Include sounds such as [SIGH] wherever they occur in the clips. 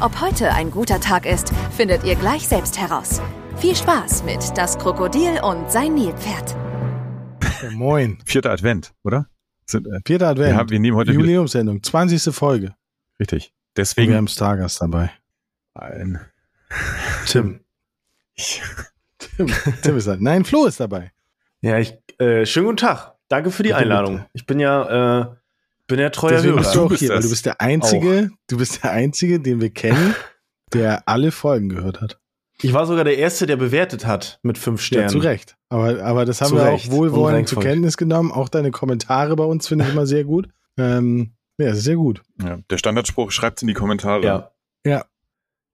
Ob heute ein guter Tag ist, findet ihr gleich selbst heraus. Viel Spaß mit Das Krokodil und sein Nilpferd. Moin. Vierter Advent, oder? Sind, äh, Vierter Advent. wir, haben, wir nehmen heute wieder, Jubiläumssendung. 20. Folge. richtig. Und wir Deswegen haben Stargast dabei. ein, Tim. Tim, Tim ist da. Nein, Flo ist dabei. Ja, ich, äh, schönen guten Tag. Danke für die Bitte, Einladung. Ich bin ja, äh, bin ja treuer Deswegen Hörer. bist du auch bist hier, weil das. du bist der Einzige, du bist der Einzige, den wir kennen, [LAUGHS] der alle Folgen gehört hat. Ich war sogar der Erste, der bewertet hat mit fünf Ja, Sternen. zu Recht. Aber, aber das haben Zu wir Recht. auch wohlwollend zur. Kenntnis genommen. Auch deine Kommentare bei uns finde ich immer sehr gut. Ähm, ja, das ist sehr gut. ja, der Standardspruch schreibt in die Kommentare. Ja. Ja.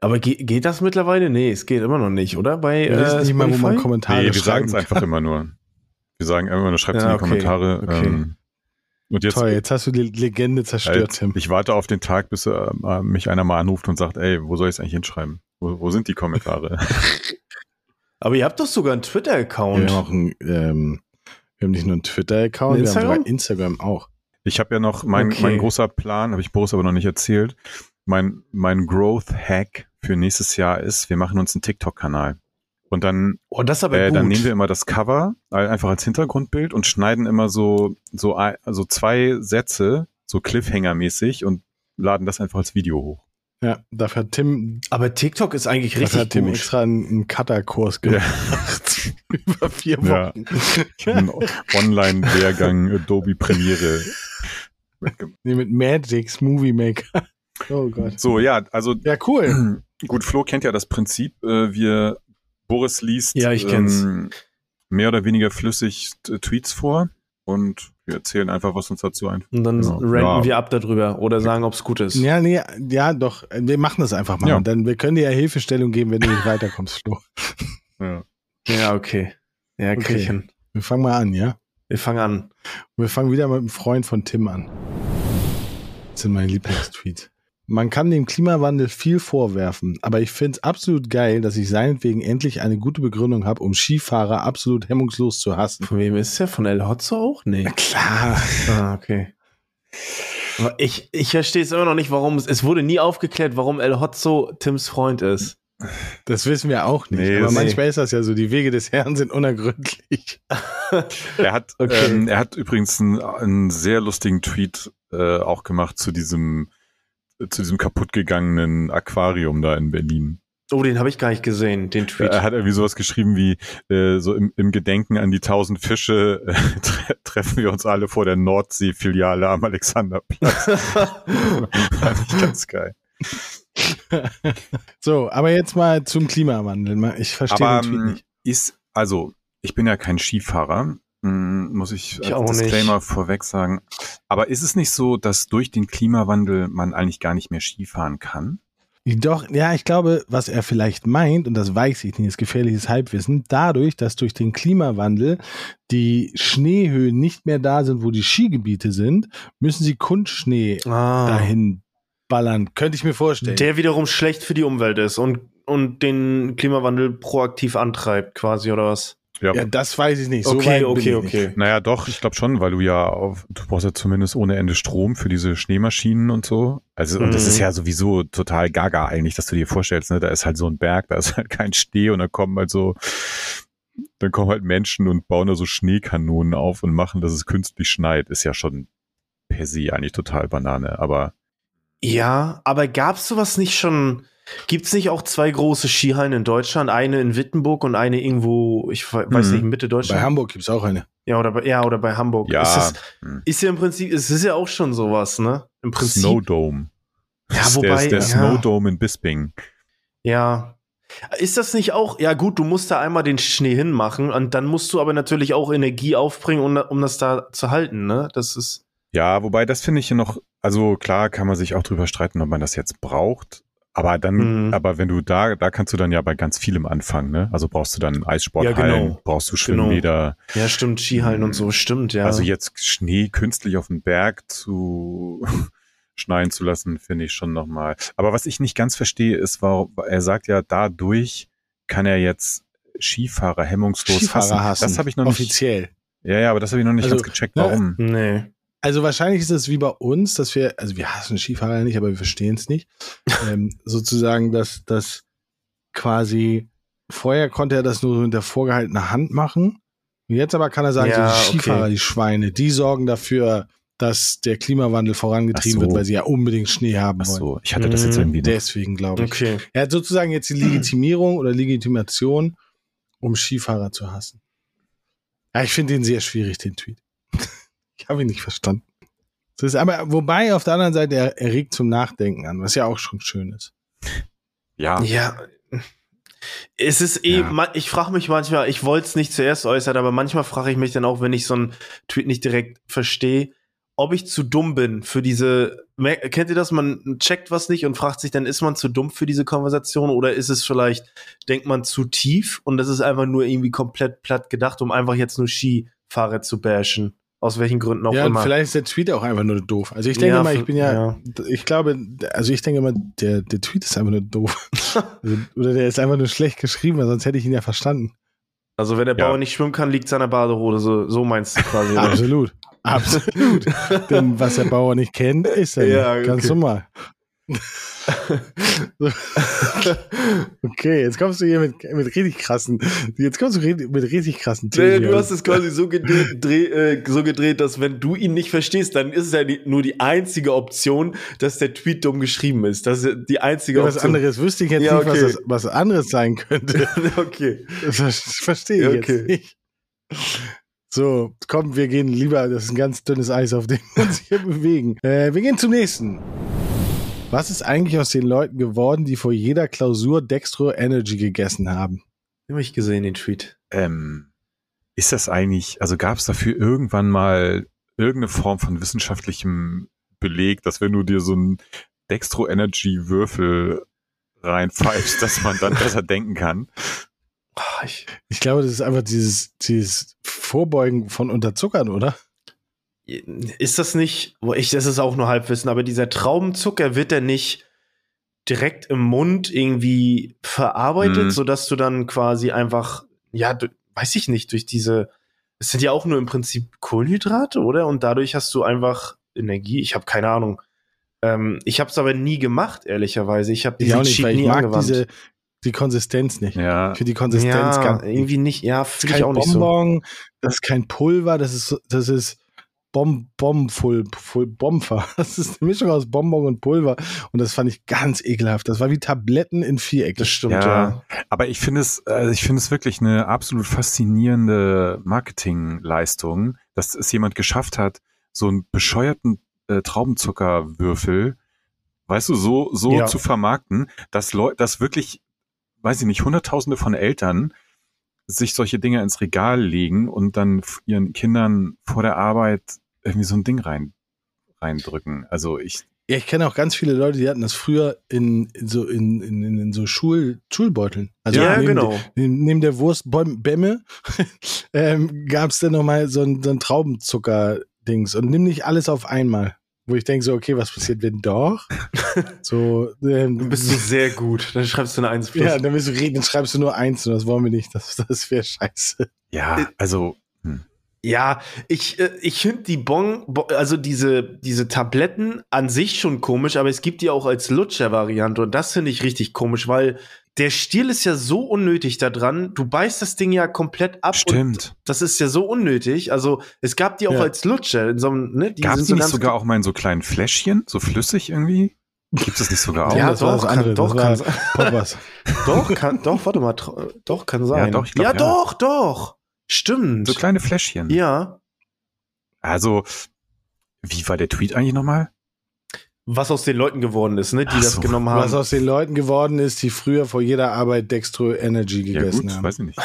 Aber ge geht das mittlerweile? Nee, es geht immer noch nicht, oder? Bei Wir wissen äh, nicht mal, wo man? Kommentare Nee, wir sagen es einfach immer nur. Wir sagen immer nur, schreibt Ja, in die okay, Kommentare. okay. Ähm, und jetzt, Toll, jetzt hast du die Legende zerstört, halt, Tim. ich warte auf den Tag, bis äh, äh, mich einer mal anruft und sagt, ey, wo soll ich es eigentlich hinschreiben? Wo, wo sind die Kommentare? [LAUGHS] Aber ihr habt doch sogar einen Wir Twitter-Account. haben auch einen, ähm, wir haben nicht nur einen Twitter-Account, wir haben sogar Instagram? Instagram auch. Ich habe ja noch, mein, Okay. mein großer Plan, habe ich Boris aber noch nicht erzählt, mein, mein Growth-Hack für nächstes Jahr ist, wir machen uns einen TikTok-Kanal. Und dann Oh, das aber Äh, dann nehmen wir immer das Cover einfach als Hintergrundbild und schneiden immer so so also zwei Sätze so Cliffhanger-mäßig und laden das einfach als Video hoch. Ja, dafür hat Tim, aber TikTok ist eigentlich dafür richtig hat Tim gut. extra einen, einen Cutter-Kurs gemacht. [LAUGHS] Über vier Ja. Wochen. [LAUGHS] Ein Online-Lehrgang Adobe Premiere. Nee, mit Magix Movie Maker. Oh Gott. So ja, also Ja, cool. [CLEARS THROAT] gut, Flo kennt ja das Prinzip. Äh, wir Boris liest Ja, ich kenn's. ähm, mehr oder weniger flüssig Tweets vor und wir erzählen einfach, was uns dazu einfällt. Und dann Genau. ranten Ja. wir ab darüber oder sagen, ob es gut ist. Ja, nee, ja, doch. Wir machen das einfach mal. Ja. Dann, wir können dir ja Hilfestellung geben, wenn du nicht weiterkommst, Flo. [LAUGHS] Ja. Ja, okay. Ja, Okay. hin. Wir fangen mal an, ja? Wir fangen an. Und wir fangen wieder mit einem Freund von Tim an. Das sind meine Lieblingstweets. Man kann dem Klimawandel viel vorwerfen, aber ich finde es absolut geil, dass ich seinetwegen endlich eine gute Begründung habe, um Skifahrer absolut hemmungslos zu hassen. Von wem ist der? Von El Hotzo auch? Nee. Na klar. Ah, okay. Aber ich, ich verstehe es immer noch nicht, warum es, es wurde nie aufgeklärt, warum El Hotzo Tims Freund ist. Das wissen wir auch nicht. Nee, aber manchmal ist das ja so, die Wege des Herrn sind unergründlich. [LAUGHS] Er hat, Okay. ähm, er hat übrigens einen, einen sehr lustigen Tweet äh, auch gemacht zu diesem zu diesem kaputtgegangenen Aquarium da in Berlin. Oh, den habe ich gar nicht gesehen, den Tweet. Er hat irgendwie sowas geschrieben wie äh, so im, im Gedenken an die tausend Fische äh, [LAUGHS] tre treffen wir uns alle vor der Nordsee-Filiale am Alexanderplatz. [LAUGHS] Fand ich ganz geil. So, aber jetzt mal zum Klimawandel. Mal- Ich verstehe Aber den Tweet ähm, nicht. ist, also, ich bin ja kein Skifahrer, muss ich Ich als auch nicht. Disclaimer vorweg sagen. Aber ist es nicht so, dass durch den Klimawandel man eigentlich gar nicht mehr Skifahren kann? Doch, ja, ich glaube, was er vielleicht meint, und das weiß ich nicht, ist gefährliches Halbwissen, dadurch, dass durch den Klimawandel die Schneehöhen nicht mehr da sind, wo die Skigebiete sind, müssen sie Kunstschnee ah, dahin ballern. Könnte ich mir vorstellen. der wiederum schlecht für die Umwelt ist und, und den Klimawandel proaktiv antreibt, quasi, oder was? Ja. ja, das weiß ich nicht. So okay, weit bin okay, ich okay. Nicht. Naja, doch, ich glaube schon, weil du ja auf, du brauchst ja zumindest ohne Ende Strom für diese Schneemaschinen und so. Also, und das Mhm. ist ja sowieso total gaga eigentlich, dass du dir vorstellst, ne, da ist halt so ein Berg, da ist halt kein Schnee und da kommen halt so, dann kommen halt Menschen und bauen da so Schneekanonen auf und machen, dass es künstlich schneit. Ist ja schon per se eigentlich total Banane, aber Ja, aber gab's sowas nicht schon? Gibt's nicht auch zwei große Skihallen in Deutschland? Eine in Wittenburg und eine irgendwo, ich we- weiß Mhm. nicht, Mitte Bei Deutschland? Hamburg gibt's auch eine. Ja, oder bei, ja, oder bei Hamburg. ja, Ist, das, hm. ist ja im Prinzip, es ist ja auch schon sowas, ne? Im Prinzip. Snowdome. Ja, wobei, der, ist der ja. Snowdome in Bisping. Ja. Ist das nicht auch, ja gut, du musst da einmal den Schnee hinmachen und dann musst du aber natürlich auch Energie aufbringen, um, um das da zu halten, ne? Das ist, Ja, wobei das finde ich ja noch, also klar kann man sich auch drüber streiten, ob man das jetzt braucht. Aber dann, Mhm. aber wenn du da, da kannst du dann ja bei ganz vielem anfangen, ne? Also brauchst du dann Eissporthallen, Ja, genau. brauchst du Genau. Schwimmbäder. Ja, stimmt, Skihallen und so, stimmt, ja. Also jetzt Schnee künstlich auf den Berg zu [LAUGHS] schneien zu lassen, finde ich schon nochmal. Aber was ich nicht ganz verstehe, ist, warum, er sagt ja, dadurch kann er jetzt Skifahrer hemmungslos Skifahrer hassen. Das habe ich noch nicht. Offiziell. Ja, ja, aber das habe ich noch nicht Also, ganz gecheckt, ne, warum. nee. Also wahrscheinlich ist es wie bei uns, dass wir, also wir hassen Skifahrer nicht, aber wir verstehen es nicht. [LAUGHS] ähm, sozusagen, dass das quasi vorher konnte er das nur mit der vorgehaltenen Hand machen. Und jetzt aber kann er sagen, Ja, so die okay. Skifahrer, die Schweine, die sorgen dafür, dass der Klimawandel vorangetrieben so. wird, weil sie ja unbedingt Schnee haben Ach wollen. so, ich hatte das jetzt Mhm, irgendwie. Deswegen glaube ich. Okay. Er hat sozusagen jetzt die Legitimierung oder Legitimation, um Skifahrer zu hassen. Ja, ich finde den sehr schwierig, den Tweet. Ich habe ihn nicht verstanden. Das ist aber, wobei auf der anderen Seite, er, er regt zum Nachdenken an, was ja auch schon schön ist. Ja, Ja. Es ist eh, Ja. ich frage mich manchmal, ich wollte es nicht zuerst äußern, aber manchmal frage ich mich dann auch, wenn ich so einen Tweet nicht direkt verstehe, ob ich zu dumm bin für diese, kennt ihr das, man checkt was nicht und fragt sich dann, ist man zu dumm für diese Konversation oder ist es vielleicht, denkt man zu tief und das ist einfach nur irgendwie komplett platt gedacht, um einfach jetzt nur Skifahrer zu bashen. Aus welchen Gründen auch ja, und immer. vielleicht ist der Tweet auch einfach nur doof. Also ich denke Ja, mal, ich bin ja, ja. ich glaube, also ich denke mal, der, der Tweet ist einfach nur doof. [LAUGHS] Also, oder der ist einfach nur schlecht geschrieben, weil sonst hätte ich ihn ja verstanden. Also wenn der Ja. Bauer nicht schwimmen kann, liegt seiner Badehose. So, so meinst du quasi. oder? Absolut. [LAUGHS] Absolut. Denn was der Bauer nicht kennt, ist er Ja, nicht. Ganz okay. normal. [LAUGHS] Okay, jetzt kommst du hier mit, mit richtig krassen, jetzt kommst du mit richtig krassen Nee, Themen. du hast es quasi so gedreht, [LAUGHS] dreh, äh, so gedreht, dass wenn du ihn nicht verstehst, dann ist es ja die, nur die einzige Option, dass der Tweet dumm geschrieben ist. Das ist die einzige Ja, was Option. anderes wüsste ich jetzt Ja, nicht, was, okay. das, was anderes sein könnte. [LAUGHS] okay. Das ver- verstehe ich okay. jetzt nicht. So, komm, wir gehen lieber, das ist ein ganz dünnes Eis, auf dem wir uns hier bewegen. Äh, wir gehen zum nächsten. Was ist eigentlich aus den Leuten geworden, die vor jeder Klausur Dextro Energy gegessen haben? Hab ich gesehen, den Tweet. ähm, ist das eigentlich, also gab es dafür irgendwann mal irgendeine Form von wissenschaftlichem Beleg, dass wenn du dir so einen Dextro Energy Würfel reinpfeifst, dass man dann besser denken kann? Ah, ich, Ich glaube, das ist einfach dieses, dieses Vorbeugen von Unterzuckern, oder? Ist das nicht, wo ich, das ist auch nur Halbwissen, aber dieser Traubenzucker wird der nicht direkt im Mund irgendwie verarbeitet, Mhm. sodass du dann quasi einfach, ja, du, weiß ich nicht, durch diese, es sind ja auch nur im Prinzip Kohlenhydrate, oder? Und dadurch hast du einfach Energie. Ich habe keine Ahnung. Ähm, ich habe es aber nie gemacht, ehrlicherweise. Ich habe Ich diesen auch nicht, Cheat nie mag angewandt. diese, die Konsistenz nicht. Ja, Für die Konsistenz ja, ganz irgendwie nicht. Ja, Das ist fühle ich kein auch nicht so. Bonbon, das ist kein Pulver, das ist, das ist Bom, Bom, Full, Full Bomfer. [LAUGHS] Das ist eine Mischung aus Bonbon und Pulver. Und das fand ich ganz ekelhaft. Das war wie Tabletten in Viereck. Das stimmt, Ja. ja. aber ich finde es, also ich finde es wirklich eine absolut faszinierende Marketingleistung, dass es jemand geschafft hat, so einen bescheuerten äh, Traubenzuckerwürfel, weißt du, so, so Ja. zu vermarkten, dass Leute, dass wirklich, weiß ich nicht, Hunderttausende von Eltern sich solche Dinge ins Regal legen und dann ihren Kindern vor der Arbeit irgendwie so ein Ding rein, reindrücken. Also ich, Ja, ich kenne auch ganz viele Leute, die hatten das früher in, in so, in, in, in, in so Schul, Schulbeuteln. Also ja, neben, genau. Neben, neben der Wurstbämme [LAUGHS] ähm, gab es dann nochmal so ein, so ein Traubenzucker-Dings. Und nimm nicht alles auf einmal. Wo ich denke so, okay, was passiert, wenn doch? [LAUGHS] so, ähm, Du bist du sehr gut. Dann schreibst du eine 1 plus. Ja, dann, bist du, reden, dann schreibst du nur eins und das wollen wir nicht. Das, das wäre scheiße. ja, also, Ja, ich, äh, ich finde die Bon, Bo- also diese, diese Tabletten an sich schon komisch, aber es gibt die auch als Lutscher-Variante und das finde ich richtig komisch, weil der Stiel ist ja so unnötig da dran. Du beißt das Ding ja komplett ab. Und stimmt. das ist ja so unnötig. Also es gab die auch Ja. als Lutscher. In so einem, ne, die Gab sind es so nicht sogar auch mal in so kleinen Fläschchen, so flüssig irgendwie? Gibt es nicht sogar auch? Ja, das war doch, das kann, andere, doch, das kann. [LAUGHS] [LAUGHS] Doch, kann, doch, warte mal, doch, kann sein. doch, ich glaub, ja, ja. doch, doch. Stimmt. So kleine Fläschchen. ja. Also, wie war der Tweet eigentlich nochmal? Was aus den Leuten geworden ist, ne, die Ach das so. genommen haben. Was aus den Leuten geworden ist, die früher vor jeder Arbeit Dextro Energy Ja gegessen gut, haben. weiß ich nicht.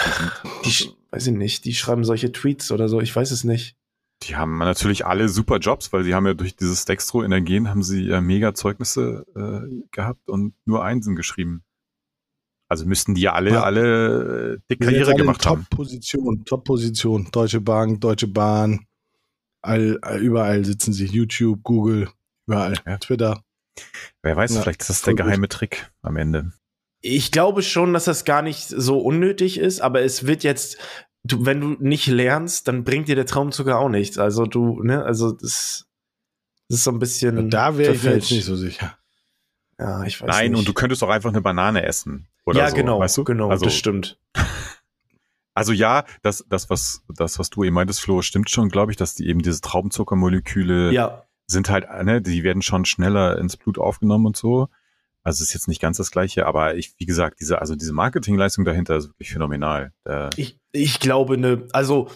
Die, Die, weiß ich nicht, die schreiben solche Tweets oder so, ich weiß es nicht. die haben natürlich alle super Jobs, weil sie haben ja durch dieses Dextro-Energien haben sie ja mega Zeugnisse äh, gehabt und nur Einsen geschrieben. Also müssten die ja alle, ja. alle äh, dick Karriere gemacht Top haben. Top-Position, Top-Position. Deutsche Bank, Deutsche Bahn, all, überall sitzen sie. YouTube, Google, überall. Ja. Twitter. Wer weiß, ja, vielleicht ist das der geheime gut. Trick am Ende. Ich glaube schon, dass das gar nicht so unnötig ist, aber es wird jetzt, du, wenn du nicht lernst, dann bringt dir der Traumzucker auch nichts. Also du, ne, also das, das ist so ein bisschen. Ja, da wäre ich jetzt nicht so sicher. Ja, ich weiß Nein, nicht. und du könntest auch einfach eine Banane essen. Oder ja, so, genau, weißt du? genau, also, das stimmt. [LAUGHS] Also ja, das, das, was, das, was du eben meintest, Flo, stimmt schon, glaube ich, dass die eben diese Traubenzuckermoleküle ja. Sind halt, ne, die werden schon schneller ins Blut aufgenommen und so. Also ist jetzt nicht ganz das gleiche, aber ich, wie gesagt, diese, also diese Marketingleistung dahinter ist wirklich phänomenal. ich, ich glaube, ne, also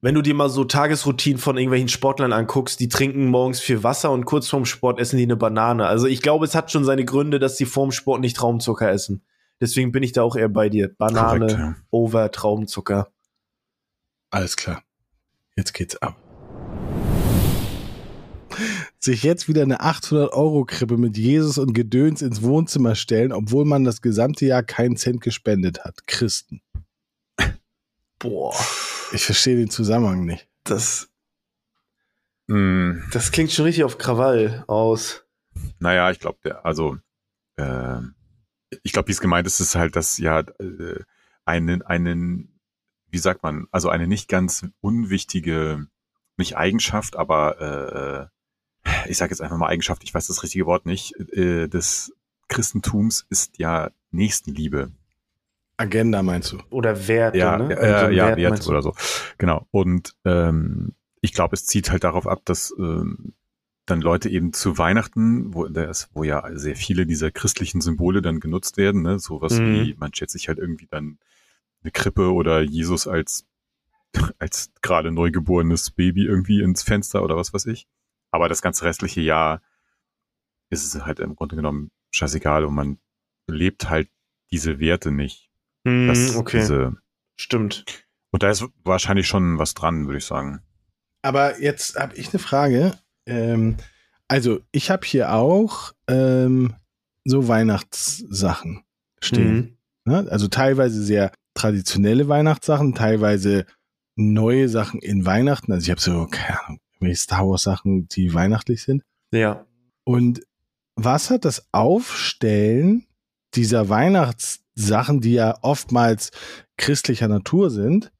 wenn du dir mal so Tagesroutinen von irgendwelchen Sportlern anguckst, die trinken morgens viel Wasser und kurz vorm Sport essen die eine Banane. Also ich glaube, es hat schon seine Gründe, dass die vorm Sport nicht Traumzucker essen. Deswegen bin ich da auch eher bei dir. Banane Korrekt, ja. over Traumzucker. Alles klar. Jetzt geht's ab. Sich jetzt wieder eine 800-Euro-Krippe mit Jesus und Gedöns ins Wohnzimmer stellen, obwohl man das gesamte Jahr keinen Cent gespendet hat. Christen. Boah. Ich verstehe den Zusammenhang nicht. Das, mm. das klingt schon richtig auf Krawall aus. Naja, ich glaube, der, also, äh, ich glaube, wie es gemeint ist, ist halt, dass ja äh, einen, einen, wie sagt man, also eine nicht ganz unwichtige, nicht Eigenschaft, aber äh, ich sage jetzt einfach mal Eigenschaft, ich weiß das richtige Wort nicht, äh, des Christentums ist ja Nächstenliebe. Agenda meinst du? Oder Werte, ja, ne? Äh, also ja, Wert, Werte oder so. Genau. Und ähm, ich glaube, es zieht halt darauf ab, dass ähm, dann Leute eben zu Weihnachten, wo, das, wo ja sehr viele dieser christlichen Symbole dann genutzt werden, ne? sowas mhm. wie, man stellt sich halt irgendwie dann eine Krippe oder Jesus als, [LAUGHS] als gerade neugeborenes Baby irgendwie ins Fenster oder was weiß ich. Aber das ganze restliche Jahr ist es halt im Grunde genommen scheißegal und man lebt halt diese Werte nicht. Mm, das, okay. Diese, Stimmt. Und da ist wahrscheinlich schon was dran, würde ich sagen. Aber jetzt habe ich eine Frage. Ähm, also, ich habe hier auch ähm, so Weihnachtssachen stehen. Mhm. Ne? Also teilweise sehr traditionelle Weihnachtssachen, teilweise neue Sachen in Weihnachten. Also ich habe so, keine Ahnung, Star Wars Sachen, die weihnachtlich sind. Ja. Und was hat das Aufstellen dieser Weihnachts Sachen, die ja oftmals christlicher Natur sind,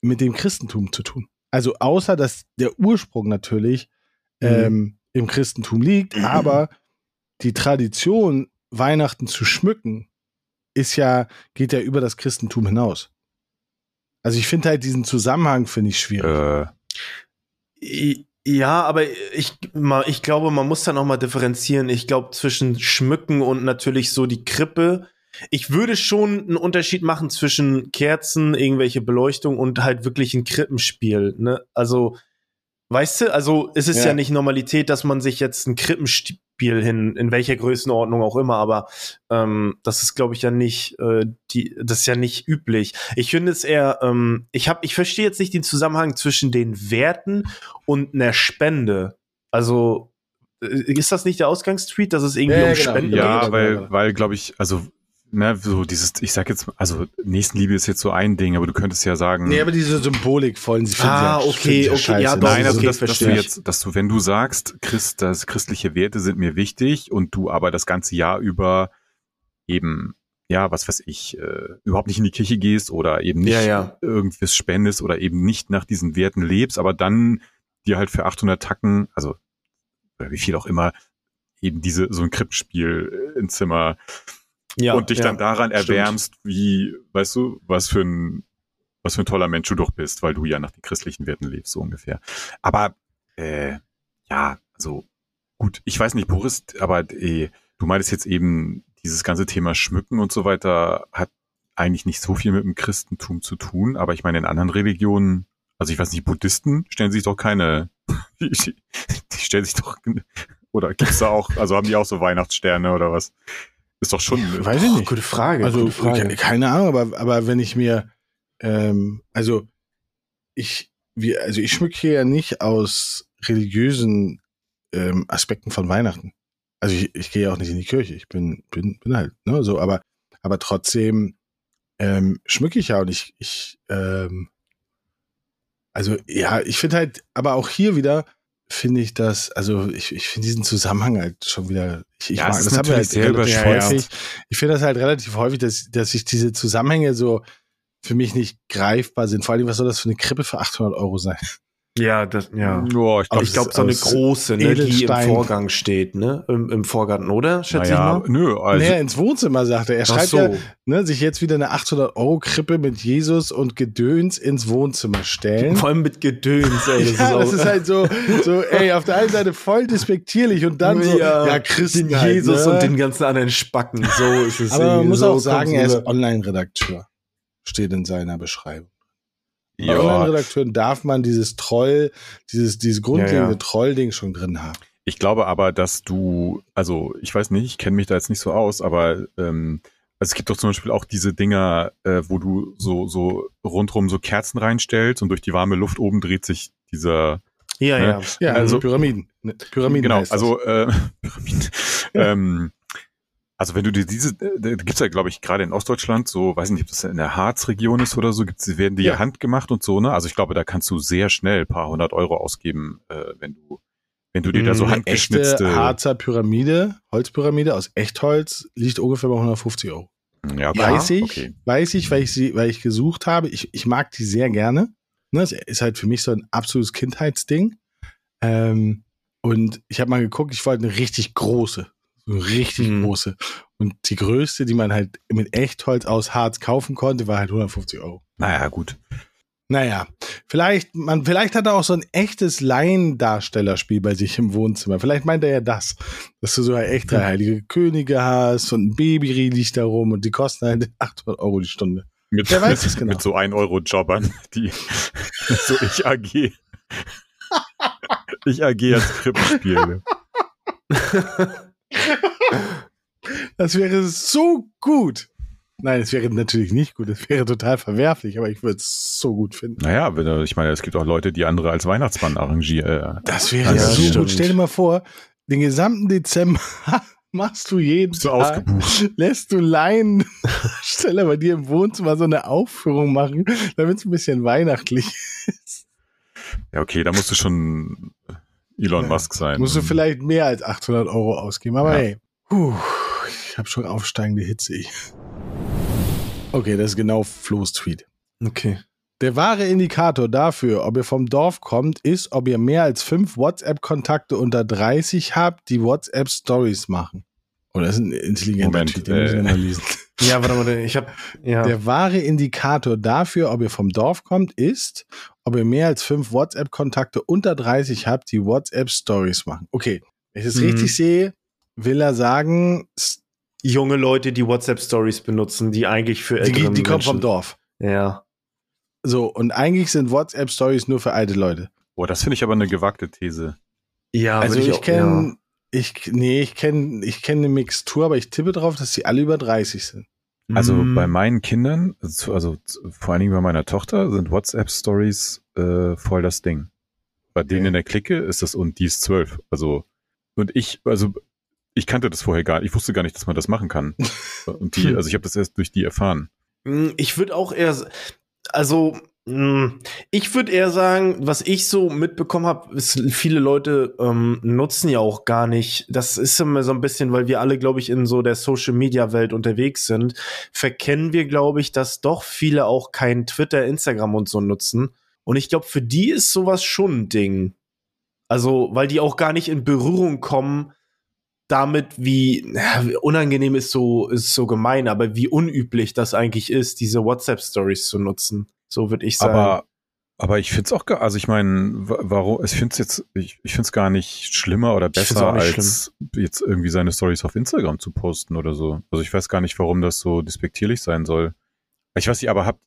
mit dem Christentum zu tun. Also außer dass der Ursprung natürlich mhm. ähm, im Christentum liegt, [CLEARS THROAT] aber die Tradition, Weihnachten zu schmücken, ist ja, geht ja über das Christentum hinaus. Also ich finde halt diesen Zusammenhang, finde ich schwierig. Äh. Ja, aber ich, ich glaube, man muss da noch mal differenzieren. Ich glaube, zwischen Schmücken und natürlich so die Krippe ich würde schon einen Unterschied machen zwischen Kerzen, irgendwelche Beleuchtung und halt wirklich ein Krippenspiel. Ne? Also, weißt du, also es ist ja. ja nicht Normalität, dass man sich jetzt ein Krippenspiel hin, in welcher Größenordnung auch immer, aber ähm, das ist, glaube ich, ja nicht, äh, die, das ist ja nicht üblich. Ich finde es eher, ähm, ich habe, ich verstehe jetzt nicht den Zusammenhang zwischen den Werten und einer Spende. Also äh, ist das nicht der Ausgangstweet, dass es irgendwie ja, um genau. Spende ja, geht? Ja, weil, weil glaube ich, also ne, so dieses, ich sag jetzt, also Nächstenliebe ist jetzt so ein Ding, aber du könntest ja sagen. Nee, aber diese Symbolik wollen sie Ah, ja, okay, okay, scheiße. ja, doch, Nein, also okay, dass, dass du jetzt, dass du, wenn du sagst, Christ, das christliche Werte sind mir wichtig und du aber das ganze Jahr über eben, ja, was weiß ich, äh, überhaupt nicht in die Kirche gehst oder eben nicht ja, ja. irgendwas spendest oder eben nicht nach diesen Werten lebst, aber dann dir halt für 800 Tacken, also oder wie viel auch immer, eben diese so ein Krippenspiel im Zimmer ja, und dich ja, dann daran erwärmst, stimmt. wie, weißt du, was für ein, was für ein toller Mensch du doch bist, weil du ja nach den christlichen Werten lebst, so ungefähr. Aber äh, ja, also gut, ich weiß nicht, Boris, aber äh, du meintest jetzt eben, dieses ganze Thema Schmücken und so weiter hat eigentlich nicht so viel mit dem Christentum zu tun, aber ich meine, in anderen Religionen, also ich weiß nicht, Buddhisten stellen sich doch keine, [LAUGHS] die, die stellen sich doch, oder gibt's da auch, also haben die auch so Weihnachtssterne oder was? Ist doch schon. Ja, weiß ich nicht. Gute Frage. Also, gute Frage. keine Ahnung, aber, aber wenn ich mir, ähm, also, ich, wir, also ich schmücke hier ja nicht aus religiösen ähm, Aspekten von Weihnachten. Also ich, ich gehe ja auch nicht in die Kirche. Ich bin, bin, bin halt, ne, so, aber, aber trotzdem ähm, schmücke ich ja und ich, ich ähm, also ja, ich finde halt, aber auch hier wieder finde ich das, also ich, ich finde diesen Zusammenhang halt schon wieder, ich, ich Ja, mag, ist das wir halt natürlich sehr häufig. Ich finde das halt relativ häufig, dass, dass ich diese Zusammenhänge so für mich nicht greifbar sind. Vor allem, was soll das für eine Krippe für 800 Euro sein? Ja, das, ja. Ja, ich glaube, ich glaube, so eine große, ne, die im. Vorgang steht, ne? Im, im Vorgarten, oder? Schätze naja, ich mal. nö, also, naja, ins Wohnzimmer, sagt er. Er schreibt so. ja, ne, sich jetzt wieder eine 800-Euro-Krippe mit Jesus und Gedöns ins Wohnzimmer stellen. Vor allem mit Gedöns, ey. Das ja, ist auch, das ist halt so, so, ey, auf der einen Seite voll despektierlich und dann so, ja, ja, Christen den halt, Jesus ne? und den ganzen anderen Spacken. So ist es. Aber man irgendwie. muss so auch sagen, er ist. Online-Redakteur. Steht in seiner Beschreibung. Bei ja, Online-Redakteuren darf man dieses Troll, dieses, dieses grundlegende Ja, ja. Troll-Ding schon drin haben. ich glaube aber, dass du, also ich weiß nicht, ich kenne mich da jetzt nicht so aus, aber ähm, also es gibt doch zum Beispiel auch diese Dinger, äh, wo du so, so rundrum so Kerzen reinstellst und durch die warme Luft oben dreht sich dieser Ja, ne? ja. Ja, Also- also Pyramiden. Ne, Pyramiden genau, also äh, [LAUGHS] Pyramiden. [LAUGHS] ähm, also wenn du dir diese, äh, gibt's ja, glaube ich, gerade in Ostdeutschland, so, weiß nicht, ob das in der Harzregion ist oder so, gibt's, werden die Ja. handgemacht und so, ne? Also ich glaube, da kannst du sehr schnell ein paar hundert Euro ausgeben, äh, wenn du, wenn du dir da so Mhm, Eine echte handgeschnitzte. Harzer Pyramide, Holzpyramide aus Echtholz, liegt ungefähr bei 150 Euro. Ja. Weiß ich, Okay. weiß ich, weil ich sie, weil ich gesucht habe. Ich, ich mag die sehr gerne. Ne, das ist halt für mich so ein absolutes Kindheitsding. Ähm, und ich habe mal geguckt, ich wollte eine richtig große, so richtig Mhm. große. Und die größte, die man halt mit Echtholz aus Harz kaufen konnte, war halt 150 Euro. Naja, gut. Naja, vielleicht, man, vielleicht hat er auch so ein echtes Laiendarstellerspiel bei sich im Wohnzimmer. Vielleicht meint er ja das, dass du so echt drei heilige Könige hast und ein Baby liegt da rum und die kosten halt [LAUGHS] 800 Euro die Stunde. Mit, Wer weiß es genau. mit so 1-Euro-Jobbern, die [LAUGHS] so ich AG. [LAUGHS] ich AG als Krippenspiel. [LAUGHS] Das wäre so gut. Nein, es wäre natürlich nicht gut. Es wäre total verwerflich, aber ich würde es so gut finden. Naja, wenn, du- ich meine, es gibt auch Leute, die andere als Weihnachtsmann arrangieren. Äh, Das wäre Ja, so stimmt. gut. Stell dir mal vor, den gesamten Dezember [LAUGHS] machst du jeden bist du Tag, ausgebucht. lässt du Laiensteller [LAUGHS] bei dir im Wohnzimmer so eine Aufführung machen, damit es ein bisschen weihnachtlich ist. Ja, okay, da musst du schon Elon Ja. Musk sein. Musst du vielleicht mehr als 800 Euro ausgeben, aber Ja. hey, puh, ich habe schon aufsteigende Hitze. Okay, das ist genau Flo's Tweet. Okay. Der wahre Indikator dafür, ob ihr vom Dorf kommt, ist, ob ihr mehr als fünf WhatsApp-Kontakte unter 30 habt, die WhatsApp-Stories machen. Oh, das ist ein intelligenter Moment, Tweet, den müssen wir äh. mal lesen. Ja, warte mal, ich hab, ja. Der wahre Indikator dafür, ob ihr vom Dorf kommt, ist, ob ihr mehr als fünf WhatsApp-Kontakte unter 30 habt, die WhatsApp-Stories machen. Okay, wenn ich das Mhm. richtig sehe, will er sagen, junge Leute, die WhatsApp-Stories benutzen, die eigentlich für die, ältere die kommen Menschen- vom Dorf. Ja. So, und eigentlich sind WhatsApp-Stories nur für alte Leute. Oh, das finde ich aber eine gewagte These. Ja, also ich auch- kenne, ich, nee, ich kenne, ich kenne eine Mixtur, aber ich tippe drauf, dass die alle über 30 sind. Also Mm. bei meinen Kindern, also, vor allen Dingen bei meiner Tochter, sind WhatsApp-Stories äh, voll das Ding. Bei denen Okay. in der Clique ist das und die ist zwölf. Also, und ich, also ich kannte das vorher gar nicht. Ich wusste gar nicht, dass man das machen kann. [LAUGHS] Und die, Hm. also ich habe das erst durch die erfahren. Mm, Ich würde auch eher, also ich würde eher sagen, was ich so mitbekommen habe, ist, viele Leute ähm, nutzen ja auch gar nicht. Das ist immer so ein bisschen, weil wir alle, glaube ich, in so der Social Media Welt unterwegs sind, verkennen wir, glaube ich, dass doch viele auch kein Twitter, Instagram und so nutzen. Und ich glaube, für die ist sowas schon ein Ding. Also, weil die auch gar nicht in Berührung kommen damit, wie ja, wie unangenehm ist so, ist so gemein, aber wie unüblich das eigentlich ist, diese WhatsApp-Stories zu nutzen. So würde ich sagen. Aber, aber ich finde es auch, gar- also ich meine, wa- warum, ich finde es jetzt, ich, ich finde es gar nicht schlimmer oder besser als jetzt irgendwie seine Stories auf Instagram zu posten oder so. Also ich weiß gar nicht, warum das so despektierlich sein soll. Ich weiß nicht, aber habt,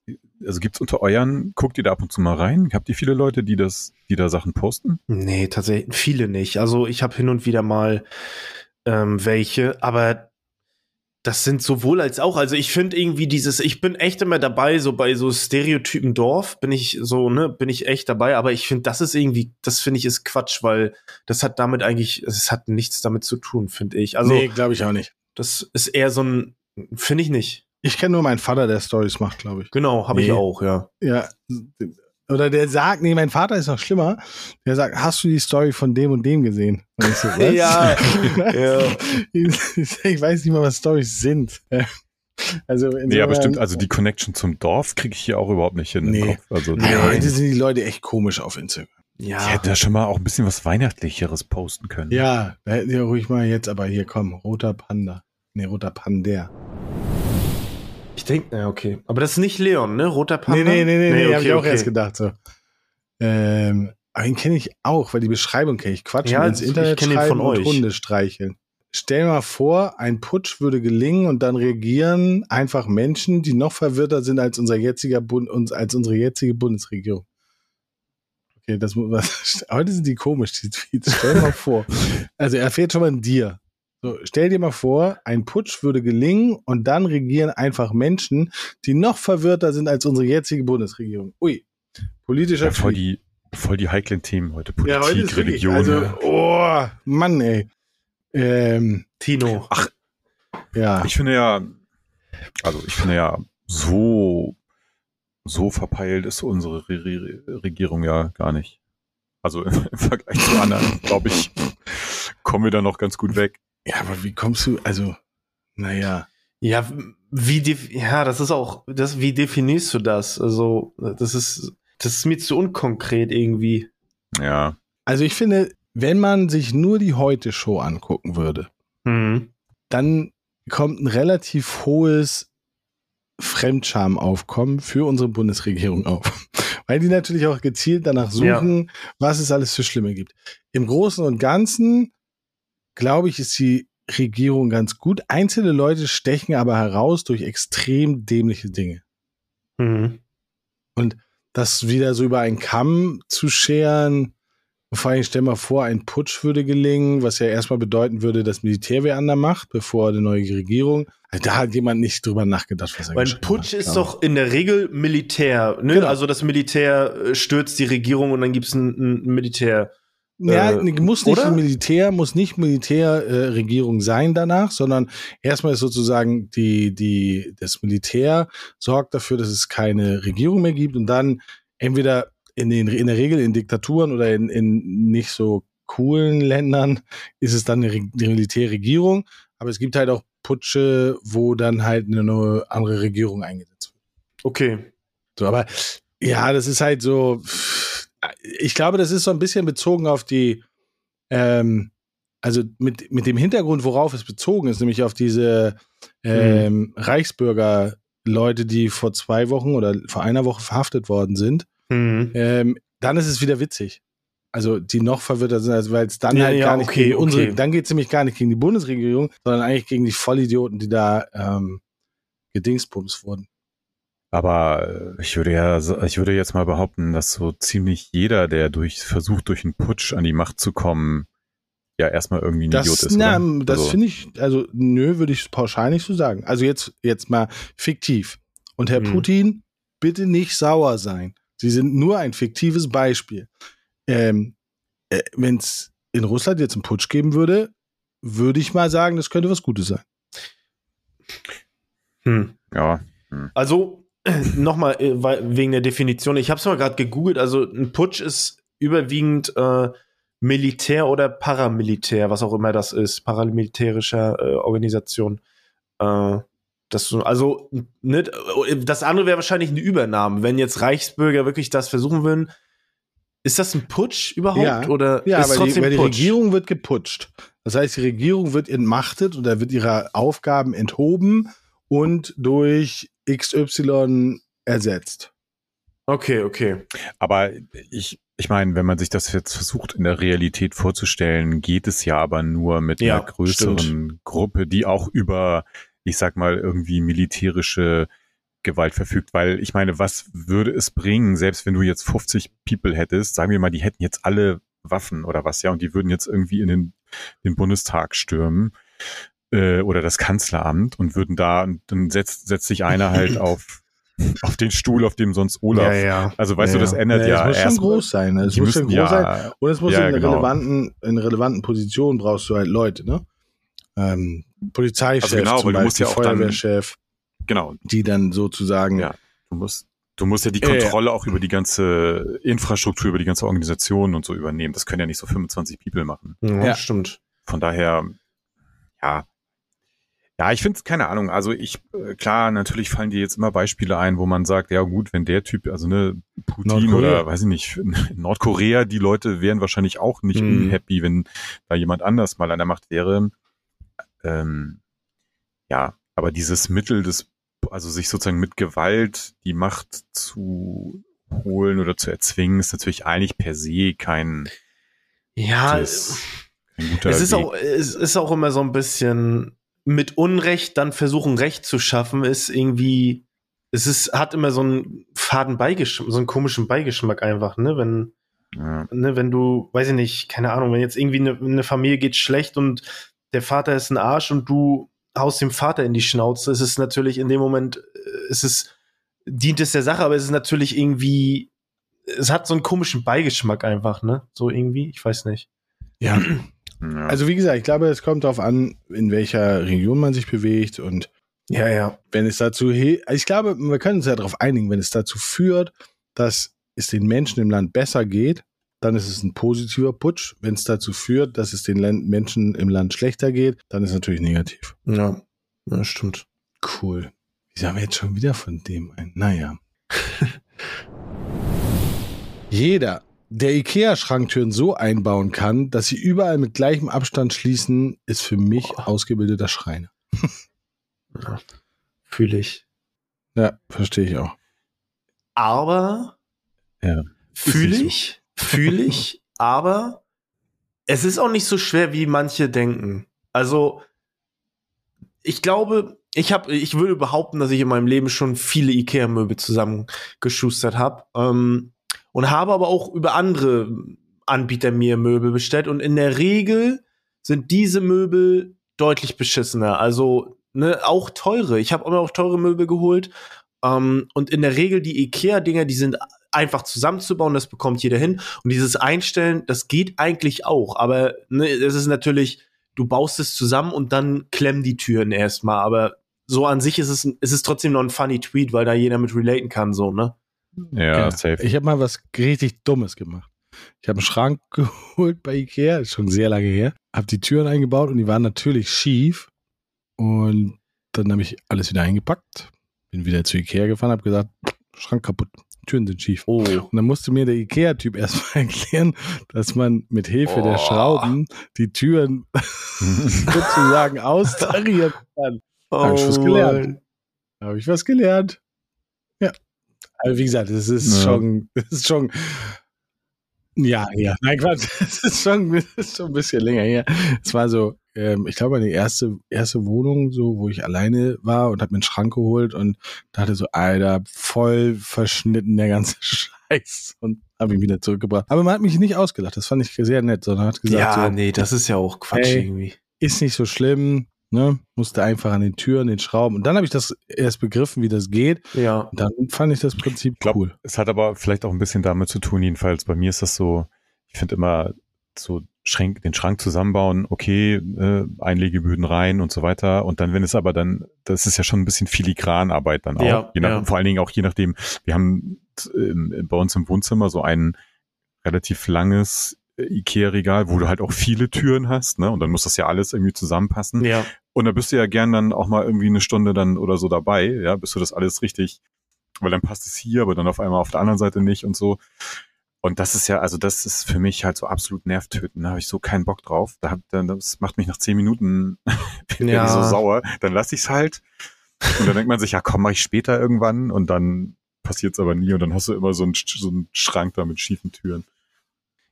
also gibt's unter euren, guckt ihr da ab und zu mal rein? Habt ihr viele Leute, die das, die da Sachen posten? Nee, tatsächlich viele nicht. Also ich habe hin und wieder mal ähm, welche, aber Das sind sowohl als auch. Also ich finde irgendwie dieses, ich bin echt immer dabei, so bei so Stereotypen Dorf bin ich so, ne, bin ich echt dabei. Aber ich finde, das ist irgendwie, das finde ich ist Quatsch, weil das hat damit eigentlich, es hat nichts damit zu tun, finde ich. Also nee, glaube ich auch nicht. das ist eher so ein, finde ich nicht. Ich kenne nur meinen Vater, der Stories macht, glaube ich. Genau, habe ich Nee. auch, ja. Ja. Oder der sagt, nee, mein Vater ist noch schlimmer. Der sagt, hast du die Story von dem und dem gesehen? Und ich so, [LAUGHS] was? Ja, [LAUGHS] ja. ich weiß nicht mal, was Stories sind. Also Nee, aber insofern- stimmt, also die Connection zum Dorf kriege ich hier auch überhaupt nicht hin Nee. im Kopf. Also Nee. Ja, heute sind die Leute echt komisch auf Instagram. ich Ja, hätte da schon mal auch ein bisschen was Weihnachtlicheres posten können. Ja, da hätten wir ruhig mal jetzt, aber hier komm, roter Panda. Nee, roter Pander. Ich denke, ja, okay. Aber das ist nicht Leon, ne? Roter Panda? Nee, nee, nee, nee, nee, okay, hab ich auch okay. erst gedacht so. Ähm, aber den kenne ich auch, weil die Beschreibung kenne ich. Quatschen Ja, ins ich Internet den schreiben von und euch. Hunde streicheln. Stell mal vor, ein Putsch würde gelingen und dann regieren einfach Menschen, die noch verwirrter sind als unser jetziger Bund, uns, als unsere jetzige Bundesregierung. Okay, das muss [LAUGHS] was. Heute sind die komisch, die Tweets. Stell dir mal vor. [LAUGHS] Also er fehlt schon mal in dir. So, stell dir mal vor, ein Putsch würde gelingen und dann regieren einfach Menschen, die noch verwirrter sind als unsere jetzige Bundesregierung. Ui. Politischer Ja, voll, Tweet. die, voll die heiklen Themen heute. Politik, Ja, heute ist Religion. also, oh, Mann, ey. Ähm, Tino. ja. Ich finde ja, also ich finde ja, so, so verpeilt ist unsere Re Re Regierung ja gar nicht. Also im, [LAUGHS] im Vergleich zu anderen, glaube ich, kommen wir da noch ganz gut weg. Ja, aber wie kommst du, also, naja. Ja, wie, ja, das ist auch, das, wie definierst du das? Also, das ist, das ist mir zu unkonkret irgendwie. Ja, Also ich finde, wenn man sich nur die Heute-Show angucken würde, Mhm. dann kommt ein relativ hohes Fremdschamaufkommen für unsere Bundesregierung auf. [LAUGHS] Weil die natürlich auch gezielt danach suchen, was es alles für Schlimme gibt. Im Großen und Ganzen, glaube ich, ist die Regierung ganz gut. Einzelne Leute stechen aber heraus durch extrem dämliche Dinge. Mhm. Das wieder so über einen Kamm zu scheren, vor allem stell mal vor, ein Putsch würde gelingen, was ja erstmal bedeuten würde, dass Militär wer an der Macht, bevor eine neue Regierung. Also da hat jemand nicht drüber nachgedacht, was er Weil Putsch hat, ist doch in der Regel Militär, ne? Genau. Also das Militär äh, stürzt die Regierung und dann gibt's ein, ein Militär. Ja, Äh, muss nicht oder? Militär, muss nicht Militärregierung äh, sein danach, sondern erstmal ist sozusagen die, die, das Militär sorgt dafür, dass es keine Regierung mehr gibt und dann entweder in, den, in der Regel in Diktaturen oder in, in nicht so coolen Ländern ist es dann eine, Re- eine Militärregierung, aber es gibt halt auch Putsche, wo dann halt eine andere Regierung eingesetzt wird. Okay. So, aber ja, das ist halt so. Ich glaube, das ist so ein bisschen bezogen auf die, ähm, also mit, mit dem Hintergrund, worauf es bezogen ist, nämlich auf diese ähm, Reichsbürger-Leute, die vor zwei Wochen oder vor einer Woche verhaftet worden sind. Mhm. Ähm, dann ist es wieder witzig. Also die noch verwirrter sind, also weil es dann Ja, halt ja, gar nicht okay, gegen unsere, okay. dann geht es nämlich gar nicht gegen die Bundesregierung, sondern eigentlich gegen die Vollidioten, die da ähm, gedingsbums wurden. Aber äh, ich würde ja, ich würde jetzt mal behaupten, dass so ziemlich jeder, der durch versucht, durch einen Putsch an die Macht zu kommen, ja erstmal irgendwie ein Das, Idiot ist. na, oder? das Also, finde ich, also nö, würde ich pauschal nicht so sagen. Also jetzt, jetzt mal fiktiv. Und Herr Mhm. Putin, bitte nicht sauer sein. Sie sind nur ein fiktives Beispiel. Ähm, äh, Wenn es in Russland jetzt einen Putsch geben würde, würde ich mal sagen, das könnte was Gutes sein. Hm. ja, Also [CLEARS THROAT] nochmal äh, wegen der Definition. Ich habe es mal gerade gegoogelt. Also ein Putsch ist überwiegend äh, Militär oder Paramilitär, was auch immer das ist, paramilitärischer äh, Organisation. Äh, das, also ne, das andere wäre wahrscheinlich eine Übernahme. Wenn jetzt Reichsbürger wirklich das versuchen würden, ist das ein Putsch überhaupt Ja. oder Ja, ist die, weil die Putsch? Regierung wird geputscht. Das heißt, die Regierung wird entmachtet oder wird ihrer Aufgaben enthoben und durch XY ersetzt. Okay, okay. aber ich, ich meine, wenn man sich das jetzt versucht in der Realität vorzustellen, geht es ja aber nur mit Ja, einer größeren stimmt. Gruppe, die auch über, ich sag mal, irgendwie militärische Gewalt verfügt, weil ich meine, was würde es bringen, selbst wenn du jetzt 50 People hättest, sagen wir mal, die hätten jetzt alle Waffen oder was, ja, und die würden jetzt irgendwie in den, den Bundestag stürmen. Äh, oder das Kanzleramt und würden da, dann setzt, setzt sich einer halt [LAUGHS] auf auf den Stuhl, auf dem sonst Olaf. Ja, ja. Also weißt Ja, du, das ändert Ja, ja, es muss schon groß sein. ne? Es muss schon groß sein. Und es muss Ja, in, einer genau. relevanten, in relevanten Position brauchst du halt Leute, ne? Ähm, Polizeichef Also genau, zum Beispiel, musst ja auch dann- Feuerwehrchef, Genau, die dann sozusagen Ja. du musst du musst ja die. Kontrolle auch über die ganze Infrastruktur, über die ganze Organisation und so übernehmen. Das können ja nicht so 25 People machen. Ja, Ja. stimmt. Von daher, ja. Ja, ich finde es keine Ahnung. Also ich, äh, klar, natürlich fallen dir jetzt immer Beispiele ein, wo man sagt, ja gut, wenn der Typ, also ne, Putin Nordkorea. oder weiß ich nicht, [LAUGHS] Nordkorea, die Leute wären wahrscheinlich auch nicht Mhm. unhappy, wenn da jemand anders mal an der Macht wäre. Ähm, ja, aber dieses Mittel des, also sich sozusagen mit Gewalt die Macht zu holen oder zu erzwingen, ist natürlich eigentlich per se kein, Ja, guter es ist Weg. auch, es ist auch immer so ein bisschen mit Unrecht dann versuchen, Recht zu schaffen, ist irgendwie, es ist, hat immer so einen faden Beigeschmack, so einen komischen Beigeschmack einfach, ne, wenn, ja. ne, wenn du, weiß ich nicht, keine Ahnung, wenn jetzt irgendwie eine, eine Familie geht schlecht und der Vater ist ein Arsch und du haust dem Vater in die Schnauze, ist es natürlich in dem Moment, äh, ist es, dient es der Sache, aber es ist natürlich irgendwie, es hat so einen komischen Beigeschmack einfach, ne, so irgendwie, ich weiß nicht. ja. Ja. Also wie gesagt, ich glaube, es kommt darauf an, in welcher Region man sich bewegt und Ja, ja. wenn es dazu, he- ich glaube, wir können uns ja darauf einigen, wenn es dazu führt, dass es den Menschen im Land besser geht, dann ist es ein positiver Putsch. Wenn es dazu führt, dass es den Menschen im Land schlechter geht, dann ist es natürlich negativ. Ja, ja stimmt. Cool. Wieso haben wir jetzt schon wieder von dem ein? Naja. [LAUGHS] Jeder, der IKEA-Schranktüren so einbauen kann, dass sie überall mit gleichem Abstand schließen, ist für mich Boah. ausgebildeter Schreiner. [LAUGHS] Ja, Fühle ich. Ja, verstehe ich auch. Aber Ja. fühle ich, fühle ich, [LAUGHS] aber es ist auch nicht so schwer, wie manche denken. Also, ich glaube, ich habe, ich würde behaupten, dass ich in meinem Leben schon viele Ikea-Möbel zusammengeschustert habe ähm, und habe aber auch über andere Anbieter mir Möbel bestellt und in der Regel sind diese Möbel deutlich beschissener. Also ne, auch teure. Ich habe immer auch teure Möbel geholt ähm, und in der Regel die Ikea-Dinger, die sind einfach zusammenzubauen, das bekommt jeder hin. Und dieses Einstellen, das geht eigentlich auch. Aber ne, es ist natürlich, du baust es zusammen und dann klemmen die Türen erstmal. Aber so an sich ist es, ist es trotzdem noch ein funny Tweet, weil da jeder mit relaten kann, so, ne? Ja, Ja. safe. Ich habe mal was richtig Dummes gemacht. Ich habe einen Schrank [LAUGHS] geholt bei Ikea, ist schon sehr lange her. Habe die Türen eingebaut und die waren natürlich schief. Und dann habe ich alles wieder eingepackt. Bin wieder zu Ikea gefahren, habe gesagt, Schrank kaputt, Türen sind schief. Oh. Und dann musste mir der Ikea-Typ [LAUGHS] erstmal erklären, dass man mit Hilfe der Oh. Schrauben die Türen [LAUGHS] sozusagen austarieren kann. Hab ich was gelernt. Da habe ich was gelernt. Aber wie gesagt, es ist Ja. schon, es ist schon, ja, ja, nein, Quatsch, [LAUGHS] es ist schon, es ist schon ein bisschen länger her. Es war so, ähm, ich glaube, meine erste, erste Wohnung, so, wo ich alleine war und habe mir einen Schrank geholt und dachte so, Alter, voll verschnitten der ganze [LAUGHS] Scheiß und habe ihn wieder zurückgebracht. Aber man hat mich nicht ausgelacht, das fand ich sehr nett, sondern hat gesagt, Ja, so, nee, das ist ja auch Quatsch Ey. irgendwie. ist nicht so schlimm, ne? Musste einfach an den Türen, den Schrauben. Und dann habe ich das erst begriffen, wie das geht. Ja. Und dann fand ich das Prinzip glaub, cool. Es hat aber vielleicht auch ein bisschen damit zu tun, jedenfalls bei mir ist das so, ich finde immer so Schränk, den Schrank zusammenbauen, okay, äh, Einlegeböden rein und so weiter. Und dann, wenn es aber dann, das ist ja schon ein bisschen Filigranarbeit dann auch. Ja, je nach, ja. Vor allen Dingen auch je nachdem, wir haben ähm, bei uns im Wohnzimmer so ein relativ langes äh, Ikea-Regal, wo du halt auch viele Türen hast, ne? Und dann muss das ja alles irgendwie zusammenpassen. Ja. Und da bist du ja gern dann auch mal irgendwie eine Stunde dann oder so dabei, ja, bis du das alles richtig, weil dann passt es hier, aber dann auf einmal auf der anderen Seite nicht und so. Und das ist ja, also das ist für mich halt so absolut nervtötend. Da habe ich so keinen Bock drauf. Da hab, dann, das macht mich nach zehn Minuten [LAUGHS] bin Ja. ich so sauer. Dann lasse ich es halt. Und dann denkt man sich, ja komm, mach ich später irgendwann. Und dann passiert es aber nie. Und dann hast du immer so einen, so einen Schrank da mit schiefen Türen.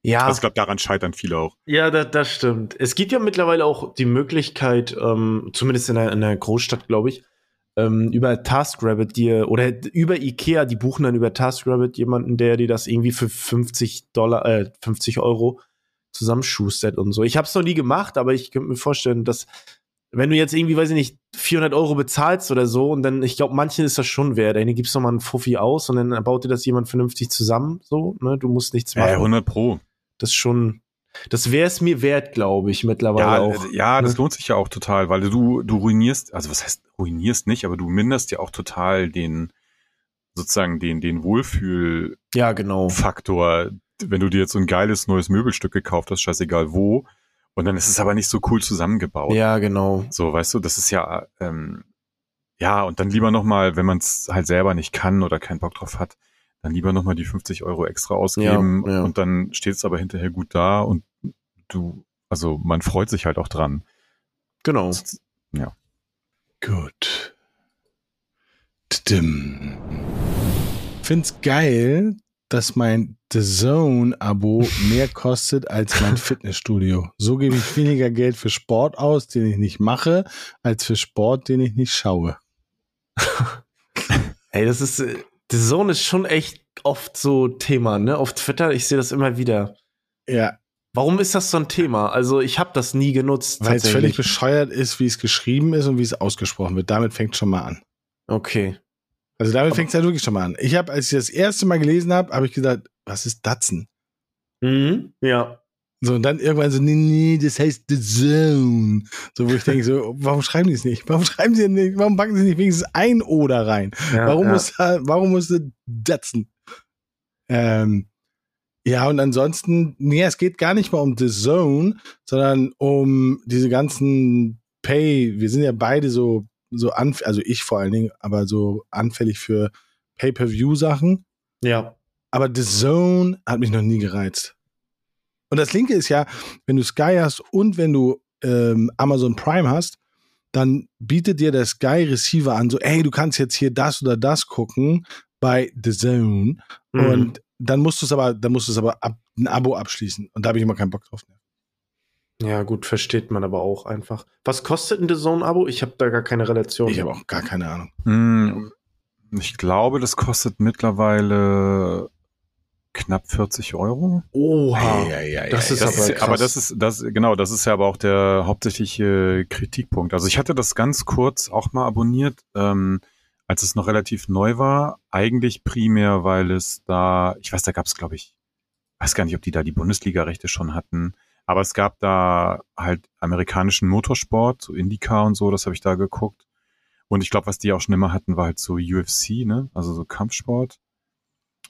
Ja. Also ich glaube, daran scheitern viele auch. Ja, das, das stimmt. Es gibt ja mittlerweile auch die Möglichkeit, ähm, zumindest in einer, in einer Großstadt, glaube ich, ähm, über TaskRabbit dir oder über Ikea, die buchen dann über TaskRabbit jemanden, der dir das irgendwie für 50 Dollar, äh, 50 Euro zusammenschustert und so. Ich habe es noch nie gemacht, aber ich könnte mir vorstellen, dass wenn du jetzt irgendwie, weiß ich nicht, 400 Euro bezahlst oder so und dann, ich glaube, manchen ist das schon wert. Dann gibst du mal einen Fuffi aus und dann baut dir das jemand vernünftig zusammen, so, ne? Du musst nichts machen. Ja, 100 Pro. Das schon, das wäre es mir wert, glaube ich, mittlerweile Ja, auch. ja, das ne? lohnt sich ja auch total, weil du, du ruinierst, also was heißt ruinierst nicht, aber du minderst ja auch total den, sozusagen den, den Wohlfühlfaktor, Ja, genau. wenn du dir jetzt so ein geiles neues Möbelstück gekauft hast, scheißegal wo, und dann ist es aber nicht so cool zusammengebaut. Ja, genau. So, weißt du, das ist ja, ähm, ja, und dann lieber nochmal, wenn man es halt selber nicht kann oder keinen Bock drauf hat, dann lieber nochmal die 50 Euro extra ausgeben Ja, ja. und dann steht es aber hinterher gut da und du, also man freut sich halt auch dran. Genau. Gut. Tdim. Find's geil, dass mein The Zone-Abo mehr kostet als mein [LAUGHS] Fitnessstudio. So gebe ich weniger Geld für Sport aus, den ich nicht mache, als für Sport, den ich nicht schaue. [LAUGHS] Ey, das ist, äh, The Zone ist schon echt oft so Thema, ne? Auf Twitter, ich sehe das immer wieder. Ja, Warum ist das so ein Thema? Also, ich habe das nie genutzt. weil es völlig bescheuert ist, wie es geschrieben ist und wie es ausgesprochen wird. Damit fängt schon mal an. Okay. Also damit fängt es ja wirklich schon mal an. Ich habe, als ich das erste Mal gelesen habe, habe ich gesagt, was ist Datsen? Mhm. Ja. So, und dann irgendwann so, nee, nee, das heißt The Zone. So, wo ich [LAUGHS] denke, so, warum schreiben die es nicht? Warum schreiben sie nicht, warum packen sie nicht wenigstens ein O da rein? ja warum ja. muss da, warum musste Datsen? Ähm, ja, und ansonsten, nee, es geht gar nicht mal um The Zone, sondern um diese ganzen Pay. Wir sind ja beide so, so anf also ich vor allen Dingen, aber so anfällig für Pay-Per-View-Sachen. Ja. Aber The Zone hat mich noch nie gereizt. Und das Linke ist ja, wenn du Sky hast und wenn du ähm, Amazon Prime hast, dann bietet dir der Sky Receiver an, so, ey, du kannst jetzt hier das oder das gucken bei The Zone. Mhm. Und dann musst du es aber, dann musst du es aber ab, ein Abo abschließen. Und da habe ich immer keinen Bock drauf. Ja, gut, versteht man aber auch einfach. Was kostet ein The Zone-Abo? Ich habe da gar keine Relation. Ich habe auch gar keine Ahnung. Hm, Ich glaube, das kostet mittlerweile knapp 40 Euro. Oha. Ei, Das ist Das aber ist, krass. aber das ist, das, genau, das ist ja aber auch der hauptsächliche Kritikpunkt. Also ich hatte das ganz kurz auch mal abonniert, ähm, als es noch relativ neu war. Eigentlich primär, weil es da, ich weiß, da gab es, glaube ich, weiß gar nicht, ob die da die Bundesliga-Rechte schon hatten. Aber es gab da halt amerikanischen Motorsport, so IndyCar und so, das habe ich da geguckt. Und ich glaube, was die auch schon immer hatten, war halt so UFC, ne? Also so Kampfsport.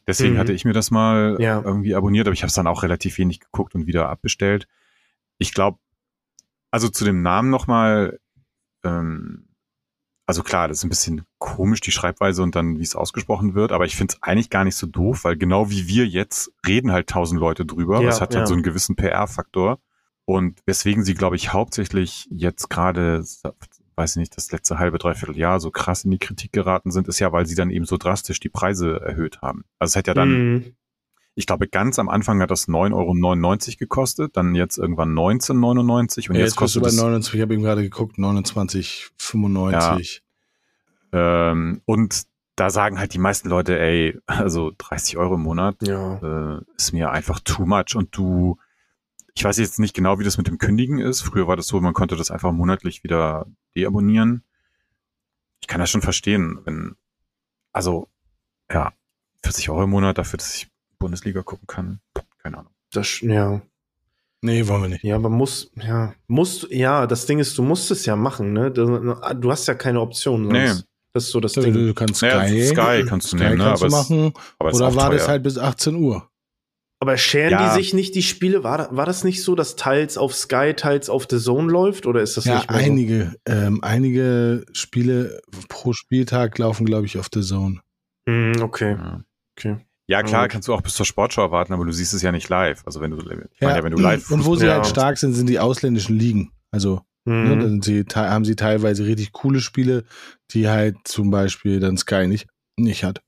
Deswegen Mhm. hatte ich mir das mal Ja. irgendwie abonniert, aber ich habe es dann auch relativ wenig geguckt und wieder abbestellt. Ich glaube, also zu dem Namen nochmal, ähm, also klar, das ist ein bisschen komisch, die Schreibweise und dann, wie es ausgesprochen wird, aber ich finde es eigentlich gar nicht so doof, weil genau wie wir jetzt reden halt tausend Leute drüber. Ja, das hat ja. halt so einen gewissen PR-Faktor. Und weswegen sie, glaube ich, hauptsächlich jetzt gerade, weiß ich nicht, das letzte halbe, dreiviertel Jahr so krass in die Kritik geraten sind, ist ja, weil sie dann eben so drastisch die Preise erhöht haben. Also es hat ja dann, Mhm. ich glaube, ganz am Anfang hat das 9,99 Euro gekostet, dann jetzt irgendwann 19,99 und Ja, jetzt, jetzt kostet es 29, ich habe eben gerade geguckt, 29,95. Ähm, und da sagen halt die meisten Leute, ey, also 30 Euro im Monat Ja. äh, ist mir einfach too much. Und du, ich weiß jetzt nicht genau, wie das mit dem Kündigen ist. Früher war das so, man konnte das einfach monatlich wieder deabonnieren. Ich kann das schon verstehen, wenn, also, ja, 40 Euro im Monat dafür, dass ich Bundesliga gucken kann. Keine Ahnung. Das, ja. Nee, wollen wir nicht. Ja, man muss, ja, musst, ja, das Ding ist, du musst es ja machen, ne? Du, du hast ja keine Option. Nee. Sonst. Das ist so das Du, Ding. du kannst Sky, Naja, Sky kannst du Sky nehmen, ne? kannst du Aber es- machen. Oder war das halt bis 18 Uhr? Aber scheren Ja. die sich nicht die Spiele? War, war das nicht so, dass teils auf Sky, teils auf The Zone läuft? Oder ist das Ja, nicht mehr so? einige, ähm, einige Spiele pro Spieltag laufen, glaube ich, auf The Zone. Hm, okay, Ja. okay. Ja, klar, kannst du auch bis zur Sportschau warten, aber du siehst es ja nicht live. Also wenn du, ich meine ja, wenn du und- live Und wo sie Ja. halt stark sind, sind die ausländischen Ligen. Also ne, Hm. dann sind sie, haben sie teilweise richtig coole Spiele, die halt zum Beispiel dann Sky nicht, nicht hat.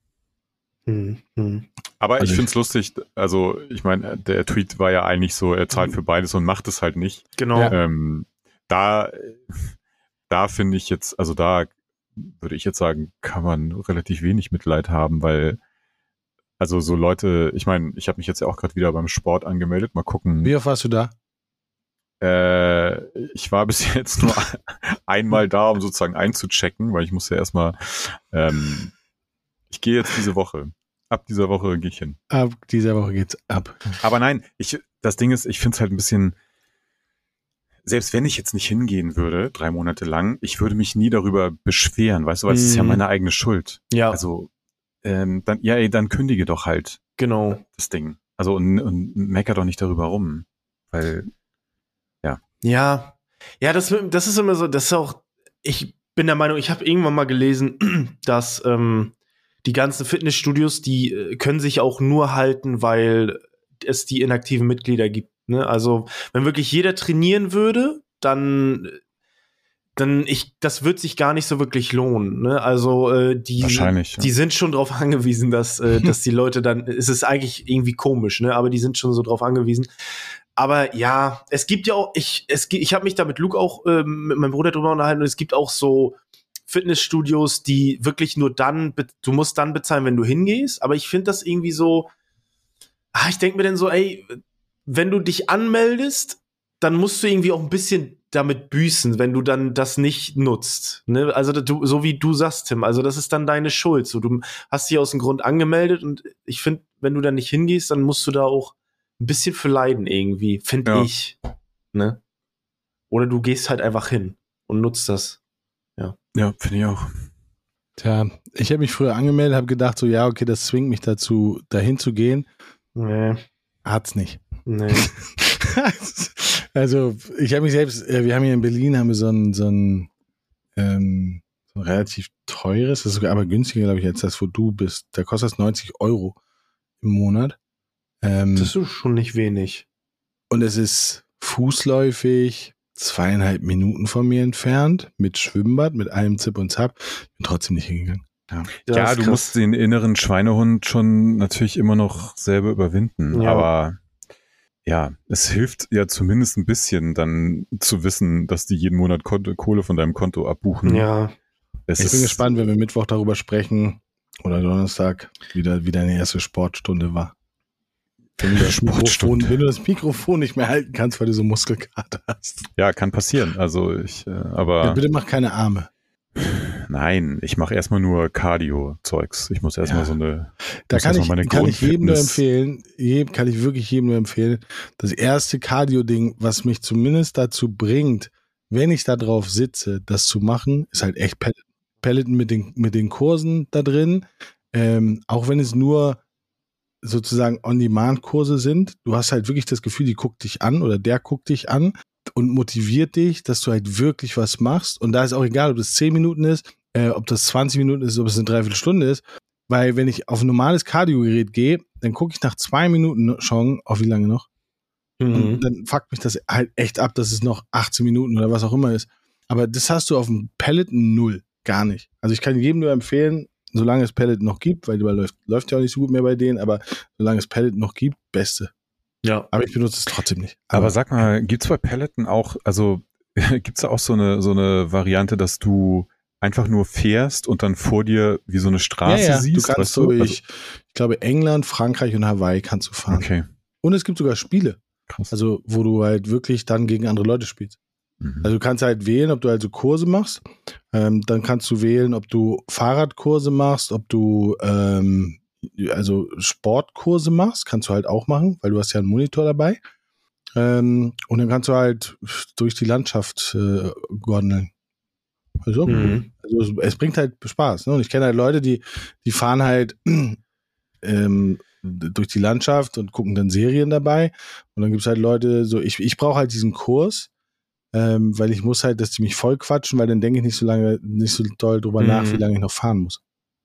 Hm, hm. Aber Also ich ich- finde es lustig, also ich meine, der Tweet war ja eigentlich so, er zahlt für beides und macht es halt nicht. Genau. Ja. Ähm, da, da finde ich jetzt, also da würde ich jetzt sagen, kann man relativ wenig Mitleid haben, weil also so Leute, ich meine, ich habe mich jetzt ja auch gerade wieder beim Sport angemeldet, mal gucken. Wie oft warst du da? Äh, ich war [LAUGHS] bis jetzt nur einmal da, um sozusagen einzuchecken, weil ich musste ja erstmal, ähm, ich gehe jetzt diese Woche. Ab dieser Woche gehe ich hin. Ab dieser Woche geht's ab. Aber nein, ich, das Ding ist, ich finde es halt ein bisschen, selbst wenn ich jetzt nicht hingehen würde, drei Monate lang, ich würde mich nie darüber beschweren, weißt du, weil es ist ja Mhm. meine eigene Schuld. Ja, Also, ähm, dann, ja, ey, dann kündige doch halt genau. das Ding. Also, und, und mecker doch nicht darüber rum. Weil, Ja, ja, das, das ist immer so, das ist auch, ich bin der Meinung, ich habe irgendwann mal gelesen, [CLEARS THROAT] dass ähm, die ganzen Fitnessstudios, die äh, können sich auch nur halten, weil es die inaktiven Mitglieder gibt. Ne? Also, wenn wirklich jeder trainieren würde, dann dann ich, das wird sich gar nicht so wirklich lohnen. Ne? Also äh, die, wahrscheinlich. ja. die sind schon darauf [LAUGHS] angewiesen, dass, äh, [LAUGHS] dass die Leute dann, es ist eigentlich irgendwie komisch, ne? aber die sind schon so drauf angewiesen. Aber ja, es gibt ja auch, ich, es, ich habe mich da mit Luke auch, ähm, mit meinem Bruder drüber unterhalten und es gibt auch so Fitnessstudios, die wirklich nur dann, du musst dann bezahlen, wenn du hingehst, aber ich finde das irgendwie so, ah, ich denke mir dann so, ey, wenn du dich anmeldest, dann musst du irgendwie auch ein bisschen damit büßen, wenn du dann das nicht nutzt. Ne? Also du, so wie du sagst, Tim, also das ist dann deine Schuld. So, du hast dich aus dem Grund angemeldet und ich finde, wenn du dann nicht hingehst, dann musst du da auch ein bisschen für leiden irgendwie, finde Ja. ich. Ne? Oder du gehst halt einfach hin und nutzt das. Ja, finde ich auch. Tja, ich habe mich früher angemeldet, habe gedacht, so ja, okay, das zwingt mich dazu, dahin zu gehen. Nee, Hat's nicht. nee. [LAUGHS] also, ich habe mich selbst, äh, wir haben hier in Berlin haben wir so ein, so ein, ähm, so ein relativ teures, das ist sogar aber günstiger, glaube ich, als das, wo du bist. Da kostet das 90 Euro im Monat. Ähm, Das ist schon nicht wenig. und es ist fußläufig zweieinhalb Minuten von mir entfernt, mit Schwimmbad, mit allem Zip und Zap. Bin trotzdem nicht hingegangen. Ja, ist du krass. musst den inneren Schweinehund schon natürlich immer noch selber überwinden. Ja. Aber ja, es hilft ja zumindest ein bisschen dann zu wissen, dass die jeden Monat Konto, Kohle von deinem Konto abbuchen. Ja, es Ich bin gespannt, wenn wir Mittwoch darüber sprechen oder Donnerstag wieder, wie deine erste Sportstunde war. Wenn du, das [LAUGHS] Mikrofon, wenn du das Mikrofon nicht mehr halten kannst, weil du so Muskelkater hast. Ja, kann passieren. Also ich, äh, Ja, aber bitte mach keine Arme. nein, ich mache erstmal nur Cardio-Zeugs. Ich muss erstmal Ja. so eine. Da kann ich, kann ich jedem nur empfehlen, jedem, kann ich wirklich jedem nur empfehlen, das erste Cardio-Ding, was mich zumindest dazu bringt, wenn ich da drauf sitze, das zu machen, ist halt echt Pellet. Pelleten mit den, mit den Kursen da drin. Ähm, auch wenn es nur sozusagen On-Demand-Kurse sind, du hast halt wirklich das Gefühl, die guckt dich an oder der guckt dich an und motiviert dich, dass du halt wirklich was machst. Und da ist auch egal, ob das 10 Minuten ist, äh, ob das 20 Minuten ist, ob es eine Dreiviertelstunde ist. Weil wenn ich auf ein normales Kardiogerät gehe, dann gucke ich nach zwei Minuten schon, auf wie lange noch? Mhm. Und dann fuckt mich das halt echt ab, dass es noch 18 Minuten oder was auch immer ist. Aber das hast du auf dem Pellet null. Gar nicht. Also ich kann jedem nur empfehlen, solange es Pellet noch gibt, weil die läuft, läuft ja auch nicht so gut mehr bei denen, aber solange es Pellet noch gibt, beste. ja. Aber ich benutze es trotzdem nicht. Aber sag mal, gibt's bei Pelleten auch, also [LAUGHS] gibt's da auch so eine so eine Variante, dass du einfach nur fährst und dann vor dir wie so eine ja, Straße ja, siehst? du kannst weißt so, Also- ich, ich glaube England, Frankreich und Hawaii kannst du fahren. okay, Und es gibt sogar Spiele, krass. also wo du halt wirklich dann gegen andere Leute spielst. Mhm. Also du kannst halt wählen, ob du also Kurse machst. Ähm, dann kannst du wählen, ob du Fahrradkurse machst, ob du ähm, also Sportkurse machst, kannst du halt auch machen, weil du hast ja einen Monitor dabei. Ähm, und dann kannst du halt durch die Landschaft äh, gondeln. Also, Mhm. also es, es bringt halt Spaß. Ne? Und ich kenne halt Leute, die, die fahren halt [CLEARS THROAT] ähm, durch die Landschaft und gucken dann Serien dabei. Und dann gibt es halt Leute, so ich, ich brauche halt diesen Kurs, ähm, weil ich muss halt, dass die mich voll quatschen, weil dann denke ich nicht so lange, nicht so doll drüber Mhm. nach, wie lange ich noch fahren muss.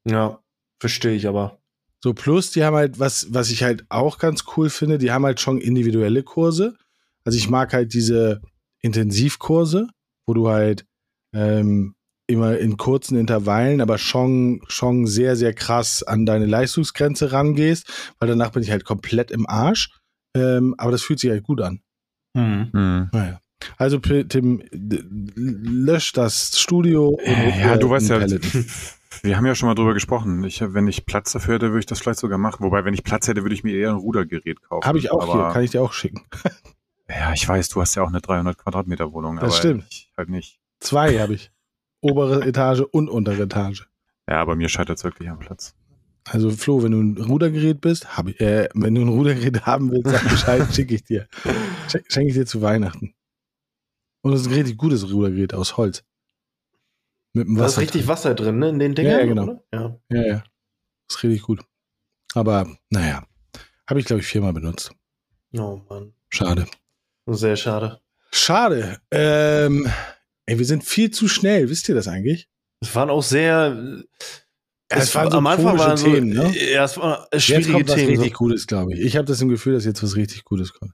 Ja, verstehe ich aber. So, plus die haben halt, was, was ich halt auch ganz cool finde, die haben halt schon individuelle Kurse. Also ich mag halt diese Intensivkurse, wo du halt ähm, immer in kurzen Intervallen, aber schon, schon sehr, sehr krass an deine Leistungsgrenze rangehst, weil danach bin ich halt komplett im Arsch. Ähm, aber das fühlt sich halt gut an. Mhm. Mhm. Naja. Also Tim, lösch das Studio. und hol Ja, du weißt ja, Pellet. [LAUGHS] wir haben ja schon mal drüber gesprochen. Ich, wenn ich Platz dafür hätte, würde ich das vielleicht sogar machen. Wobei, wenn ich Platz hätte, würde ich mir eher ein Rudergerät kaufen. Habe ich auch Aber, hier, kann ich dir auch schicken. [LAUGHS] Ja, ich weiß, du hast ja auch eine 300 Quadratmeter Wohnung. Das aber stimmt. Ich halt nicht. Zwei habe ich. Obere Etage und untere Etage. Ja, bei mir scheitert es wirklich am Platz. Also Flo, wenn du ein Rudergerät bist, hab ich, äh, wenn du ein Rudergerät [LAUGHS] haben willst, sag Bescheid, schicke ich dir. Schen- Schenke ich dir zu Weihnachten. Und es ist ein richtig gutes Rudergerät aus Holz. Mit dem Da Wasser. ist richtig Wasser drin, ne? In den Dingern. Ja, ja, genau. oder? Ja. Ja, ja. Ist richtig gut. Aber naja, habe ich glaube ich viermal benutzt. Oh Mann. Schade. Sehr schade. Schade. Ähm, ey, wir sind viel zu schnell. Wisst ihr das eigentlich? Es waren auch sehr. Ja, es waren so am Anfang waren so, Themen, ne? Ja, es waren Jetzt schwierige kommt was Themen. richtig So. Gutes, glaube ich. Ich habe das im Gefühl, dass jetzt was richtig Gutes kommt.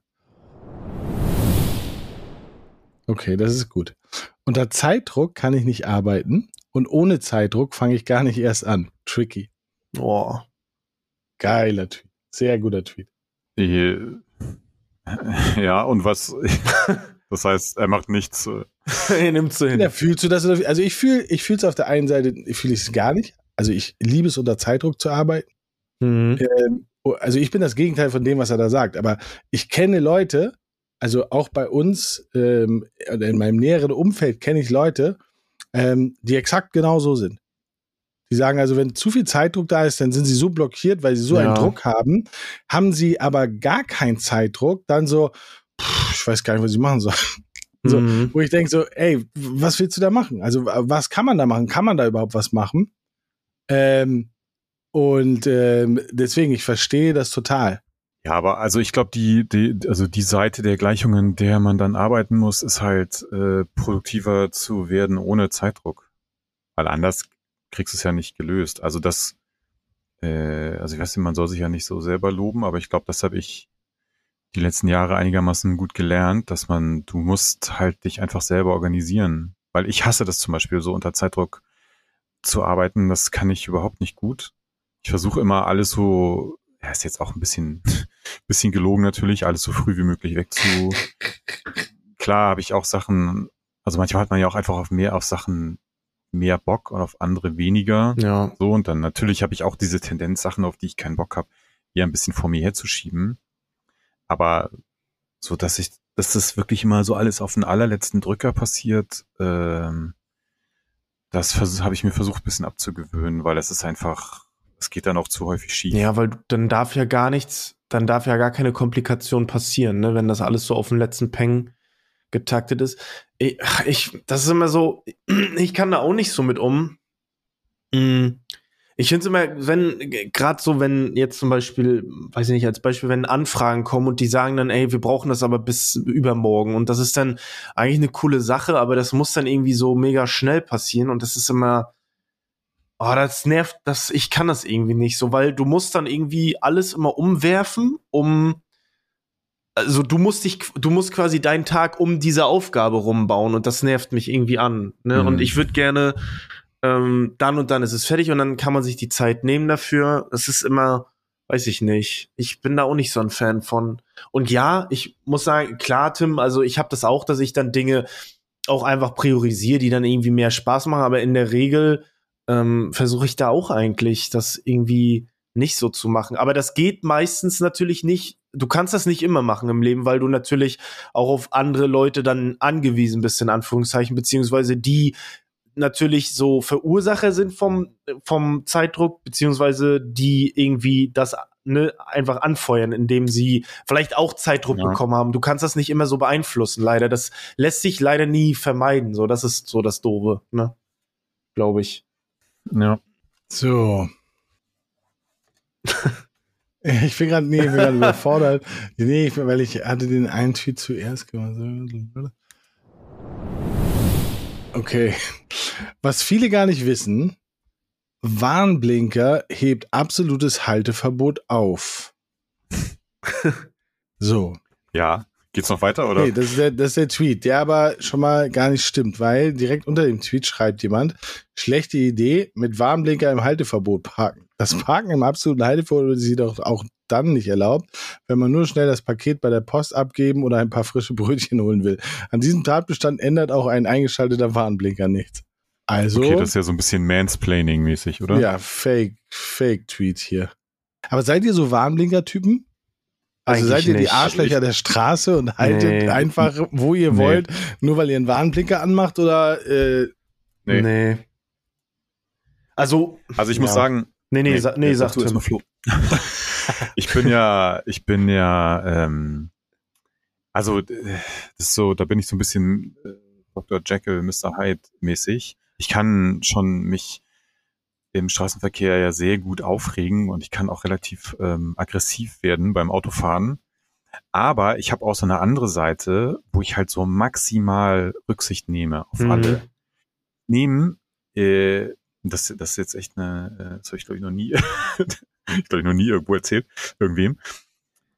Okay, das ist gut. Unter Zeitdruck kann ich nicht arbeiten und ohne Zeitdruck fange ich gar nicht erst an. Tricky. Oh. Geiler Tweet. Sehr guter Tweet. Eh, [LAUGHS] Ja, und was? [LAUGHS] Das heißt, er macht nichts. äh, [LAUGHS] er nimmt so hin. Ja, fühlst du das? Also ich fühle ich fühle es auf der einen Seite, fühle ich es gar nicht. Also ich liebe es unter Zeitdruck zu arbeiten. Mhm. Ähm, oh, also ich bin das Gegenteil von dem, was er da sagt. Aber ich kenne Leute, also auch bei uns ähm, oder in meinem näheren Umfeld kenne ich Leute, ähm, die exakt genau so sind. Die sagen also, wenn zu viel Zeitdruck da ist, dann sind sie so blockiert, weil sie so Ja. einen Druck haben. Haben sie aber gar keinen Zeitdruck, dann so, pff, ich weiß gar nicht, was ich machen soll. [LAUGHS] So, Mhm. Wo ich denke so, ey, was willst du da machen? Also was kann man da machen? Kann man da überhaupt was machen? Ähm, und ähm, deswegen, ich verstehe das total. Ja, aber also ich glaube, die, die, also die Seite der Gleichungen, der man dann arbeiten muss, ist halt äh, produktiver zu werden ohne Zeitdruck. Weil anders kriegst du es ja nicht gelöst. Also das, äh, also ich weiß nicht, man soll sich ja nicht so selber loben, aber ich glaube, das habe ich die letzten Jahre einigermaßen gut gelernt, dass man, du musst halt dich einfach selber organisieren. Weil ich hasse das zum Beispiel so unter Zeitdruck zu arbeiten, das kann ich überhaupt nicht gut. Ich versuche immer alles so, ja, ist jetzt auch ein bisschen, [LAUGHS] bisschen gelogen natürlich, alles so früh wie möglich wegzu. Klar habe ich auch Sachen, also manchmal hat man ja auch einfach auf mehr, auf Sachen mehr Bock und auf andere weniger. Ja. So, und dann natürlich habe ich auch diese Tendenz, Sachen, auf die ich keinen Bock habe, eher ein bisschen vor mir herzuschieben. Aber so, dass ich, dass das wirklich immer so alles auf den allerletzten Drücker passiert, ähm, das habe ich mir versucht, ein bisschen abzugewöhnen, weil es ist einfach, es geht dann auch zu häufig schief. Ja, weil dann darf ja gar nichts, dann darf ja gar keine Komplikation passieren, ne, wenn das alles so auf den letzten Peng getaktet ist. Ich, ich das ist immer so, [CLEARS THROAT] ich kann da auch nicht so mit um. Mm. Ich finde es immer, wenn, gerade so, wenn jetzt zum Beispiel, weiß ich nicht, als Beispiel, wenn Anfragen kommen und die sagen dann, ey, wir brauchen das aber bis übermorgen und das ist dann eigentlich eine coole Sache, aber das muss dann irgendwie so mega schnell passieren und das ist immer, Oh, das nervt, das, ich kann das irgendwie nicht so, weil du musst dann irgendwie alles immer umwerfen, um, also du musst dich, du musst quasi deinen Tag um diese Aufgabe rumbauen und das nervt mich irgendwie an. Ne? Mhm. Und ich würde gerne, ähm, dann und dann ist es fertig und dann kann man sich die Zeit nehmen dafür. Es ist immer, weiß ich nicht. Ich bin da auch nicht so ein Fan von. Und ja, ich muss sagen, klar, Tim, also ich habe das auch, dass ich dann Dinge auch einfach priorisiere, die dann irgendwie mehr Spaß machen, aber in der Regel ähm, versuche ich da auch eigentlich, das irgendwie nicht so zu machen. Aber das geht meistens natürlich nicht. Du kannst das nicht immer machen im Leben, weil du natürlich auch auf andere Leute dann angewiesen bist, in Anführungszeichen, beziehungsweise die natürlich so Verursacher sind vom, vom Zeitdruck, beziehungsweise die irgendwie das ne, einfach anfeuern, indem sie vielleicht auch Zeitdruck Ja. bekommen haben. Du kannst das nicht immer so beeinflussen, leider. Das lässt sich leider nie vermeiden. So, das ist so das Doofe, ne? Glaube ich. Ja. So. [LAUGHS] Ich bin gerade nee, ich bin gerade überfordert. Nee, ich, weil ich hatte den einen Tweet zuerst gemacht. Okay. Was viele gar nicht wissen, Warnblinker hebt absolutes Halteverbot auf. [LAUGHS] So. Ja. Geht's noch weiter, oder? Nee, das ist, der, das ist der Tweet, der aber schon mal gar nicht stimmt, weil direkt unter dem Tweet schreibt jemand, schlechte Idee, mit Warnblinker im Halteverbot parken. Das Parken im absoluten Halteverbot ist jedoch auch dann nicht erlaubt, wenn man nur schnell das Paket bei der Post abgeben oder ein paar frische Brötchen holen will. An diesem Tatbestand ändert auch ein eingeschalteter Warnblinker nichts. Also, Okay, das ist ja so ein bisschen Mansplaining-mäßig, oder? ja, Fake, Fake-Tweet hier. Aber seid ihr so Warnblinker-Typen? Also Eigentlich seid ihr die. Arschlöcher der Straße und haltet Nee. einfach, wo ihr Nee. wollt, nur weil ihr einen Warnblinker anmacht oder äh, Nee. Nee. Also, Also ich muss Ja. sagen, nee, nee, sa nee, sag Tim. mal, Flo. [LAUGHS] ich bin ja, ich bin ja, ähm, also äh, das ist so, da bin ich so ein bisschen äh, Dr. Jekyll, Mr. Hyde mäßig. Ich kann schon mich im Straßenverkehr ja sehr gut aufregen und ich kann auch relativ ähm, aggressiv werden beim Autofahren. Aber ich habe auch so eine andere Seite, wo ich halt so maximal Rücksicht nehme auf Mhm. alle. Nehmen, äh, das, das ist jetzt echt eine, äh, das habe ich glaube ich noch nie, [LAUGHS] ich glaube ich noch nie irgendwo erzählt, irgendwem.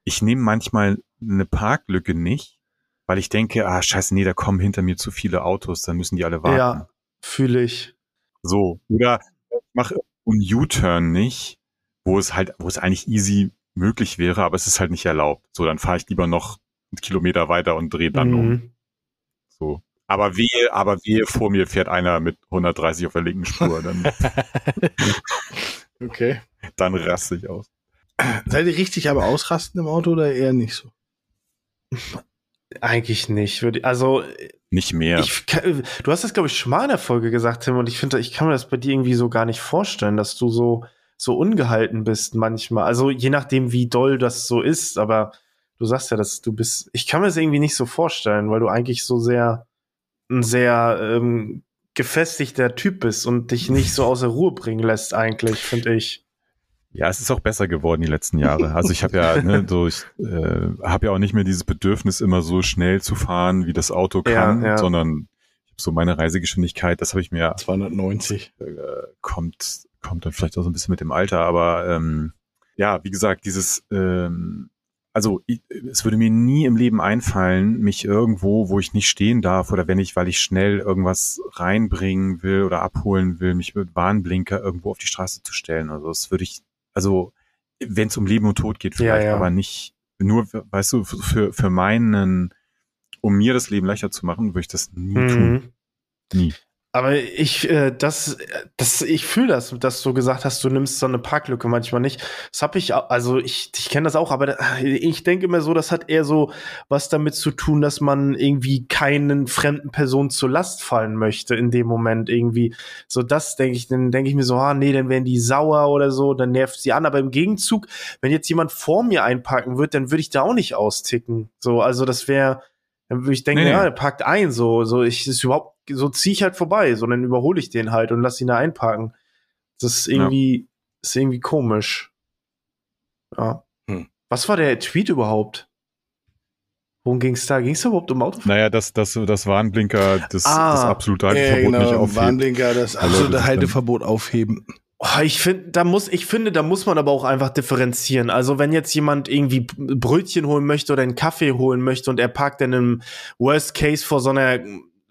Ich nehme manchmal eine Parklücke nicht, weil ich denke, ah scheiße, nee, da kommen hinter mir zu viele Autos, dann müssen die alle warten. Ja, fühle ich. So. Oder mache einen U-Turn nicht, wo es halt, wo es eigentlich easy möglich wäre, aber es ist halt nicht erlaubt. So, dann fahre ich lieber noch einen Kilometer weiter und drehe dann um. Mhm. So. Aber wehe, aber wehe, vor mir fährt einer mit 130 auf der linken Spur, dann, [LAUGHS] okay. dann raste ich aus. Seid ihr richtig aber ausrasten im Auto oder eher nicht so? [LAUGHS] Eigentlich nicht. Würde- Also, Nicht mehr. ich, du hast das, glaube ich, schon mal in der Folge gesagt, Tim, und ich finde, ich kann mir das bei dir irgendwie so gar nicht vorstellen, dass du so, so ungehalten bist manchmal. Also, je nachdem, wie doll das so ist, aber du sagst ja, dass du bist, ich kann mir das irgendwie nicht so vorstellen, weil du eigentlich so sehr, ein sehr, ähm, gefestigter Typ bist und dich nicht so außer Ruhe bringen lässt, eigentlich, finde ich. Ja, es ist auch besser geworden die letzten Jahre. Also ich habe ja, ne, so ich äh, habe ja auch nicht mehr dieses Bedürfnis, immer so schnell zu fahren, wie das Auto Ja, kann, ja. sondern ich hab so meine Reisegeschwindigkeit, das habe ich mir 290. äh, kommt kommt dann vielleicht auch so ein bisschen mit dem Alter, aber ähm, ja, wie gesagt, dieses ähm, also ich, es würde mir nie im Leben einfallen, mich irgendwo, wo ich nicht stehen darf oder wenn ich, weil ich schnell irgendwas reinbringen will oder abholen will, mich mit Warnblinker irgendwo auf die Straße zu stellen. Also das würde ich, also wenn es um Leben und Tod geht, Ja, vielleicht, ja. aber nicht nur, weißt du, für für meinen, um mir das Leben leichter zu machen, würde ich das nie tun, Mhm. nie. Aber ich, äh, das, das, ich fühle das, dass du gesagt hast, du nimmst so eine Parklücke manchmal nicht. Das habe ich, also ich, ich kenne das auch, aber ich denke immer so, das hat eher so was damit zu tun, dass man irgendwie keinen fremden Personen zur Last fallen möchte in dem Moment irgendwie. So das denke ich, dann denke ich mir so, ah nee, dann werden die sauer oder so, dann nervt sie an. Aber im Gegenzug, wenn jetzt jemand vor mir einparken wird, dann würde ich da auch nicht austicken. So, also das wäre, dann würde ich denken, Nee, nee. ja, der parkt ein, so, so ich ist überhaupt, so ziehe ich halt vorbei, so dann überhole ich den halt und lass ihn da einparken. Das ist irgendwie, ist irgendwie komisch. Ja. Hm. Was war der Tweet überhaupt? Worum ging's da? Ging's da überhaupt um Autofahren? Naja, das, das, das Warnblinker, das, Ah, das absolute Ja, Halteverbot nicht genau, aufheben. Warnblinker, das absolute Halteverbot aufheben. Oh, ich finde, da muss, ich finde, da muss man aber auch einfach differenzieren. Also wenn jetzt jemand irgendwie Brötchen holen möchte oder einen Kaffee holen möchte und er parkt dann im Worst Case vor so einer,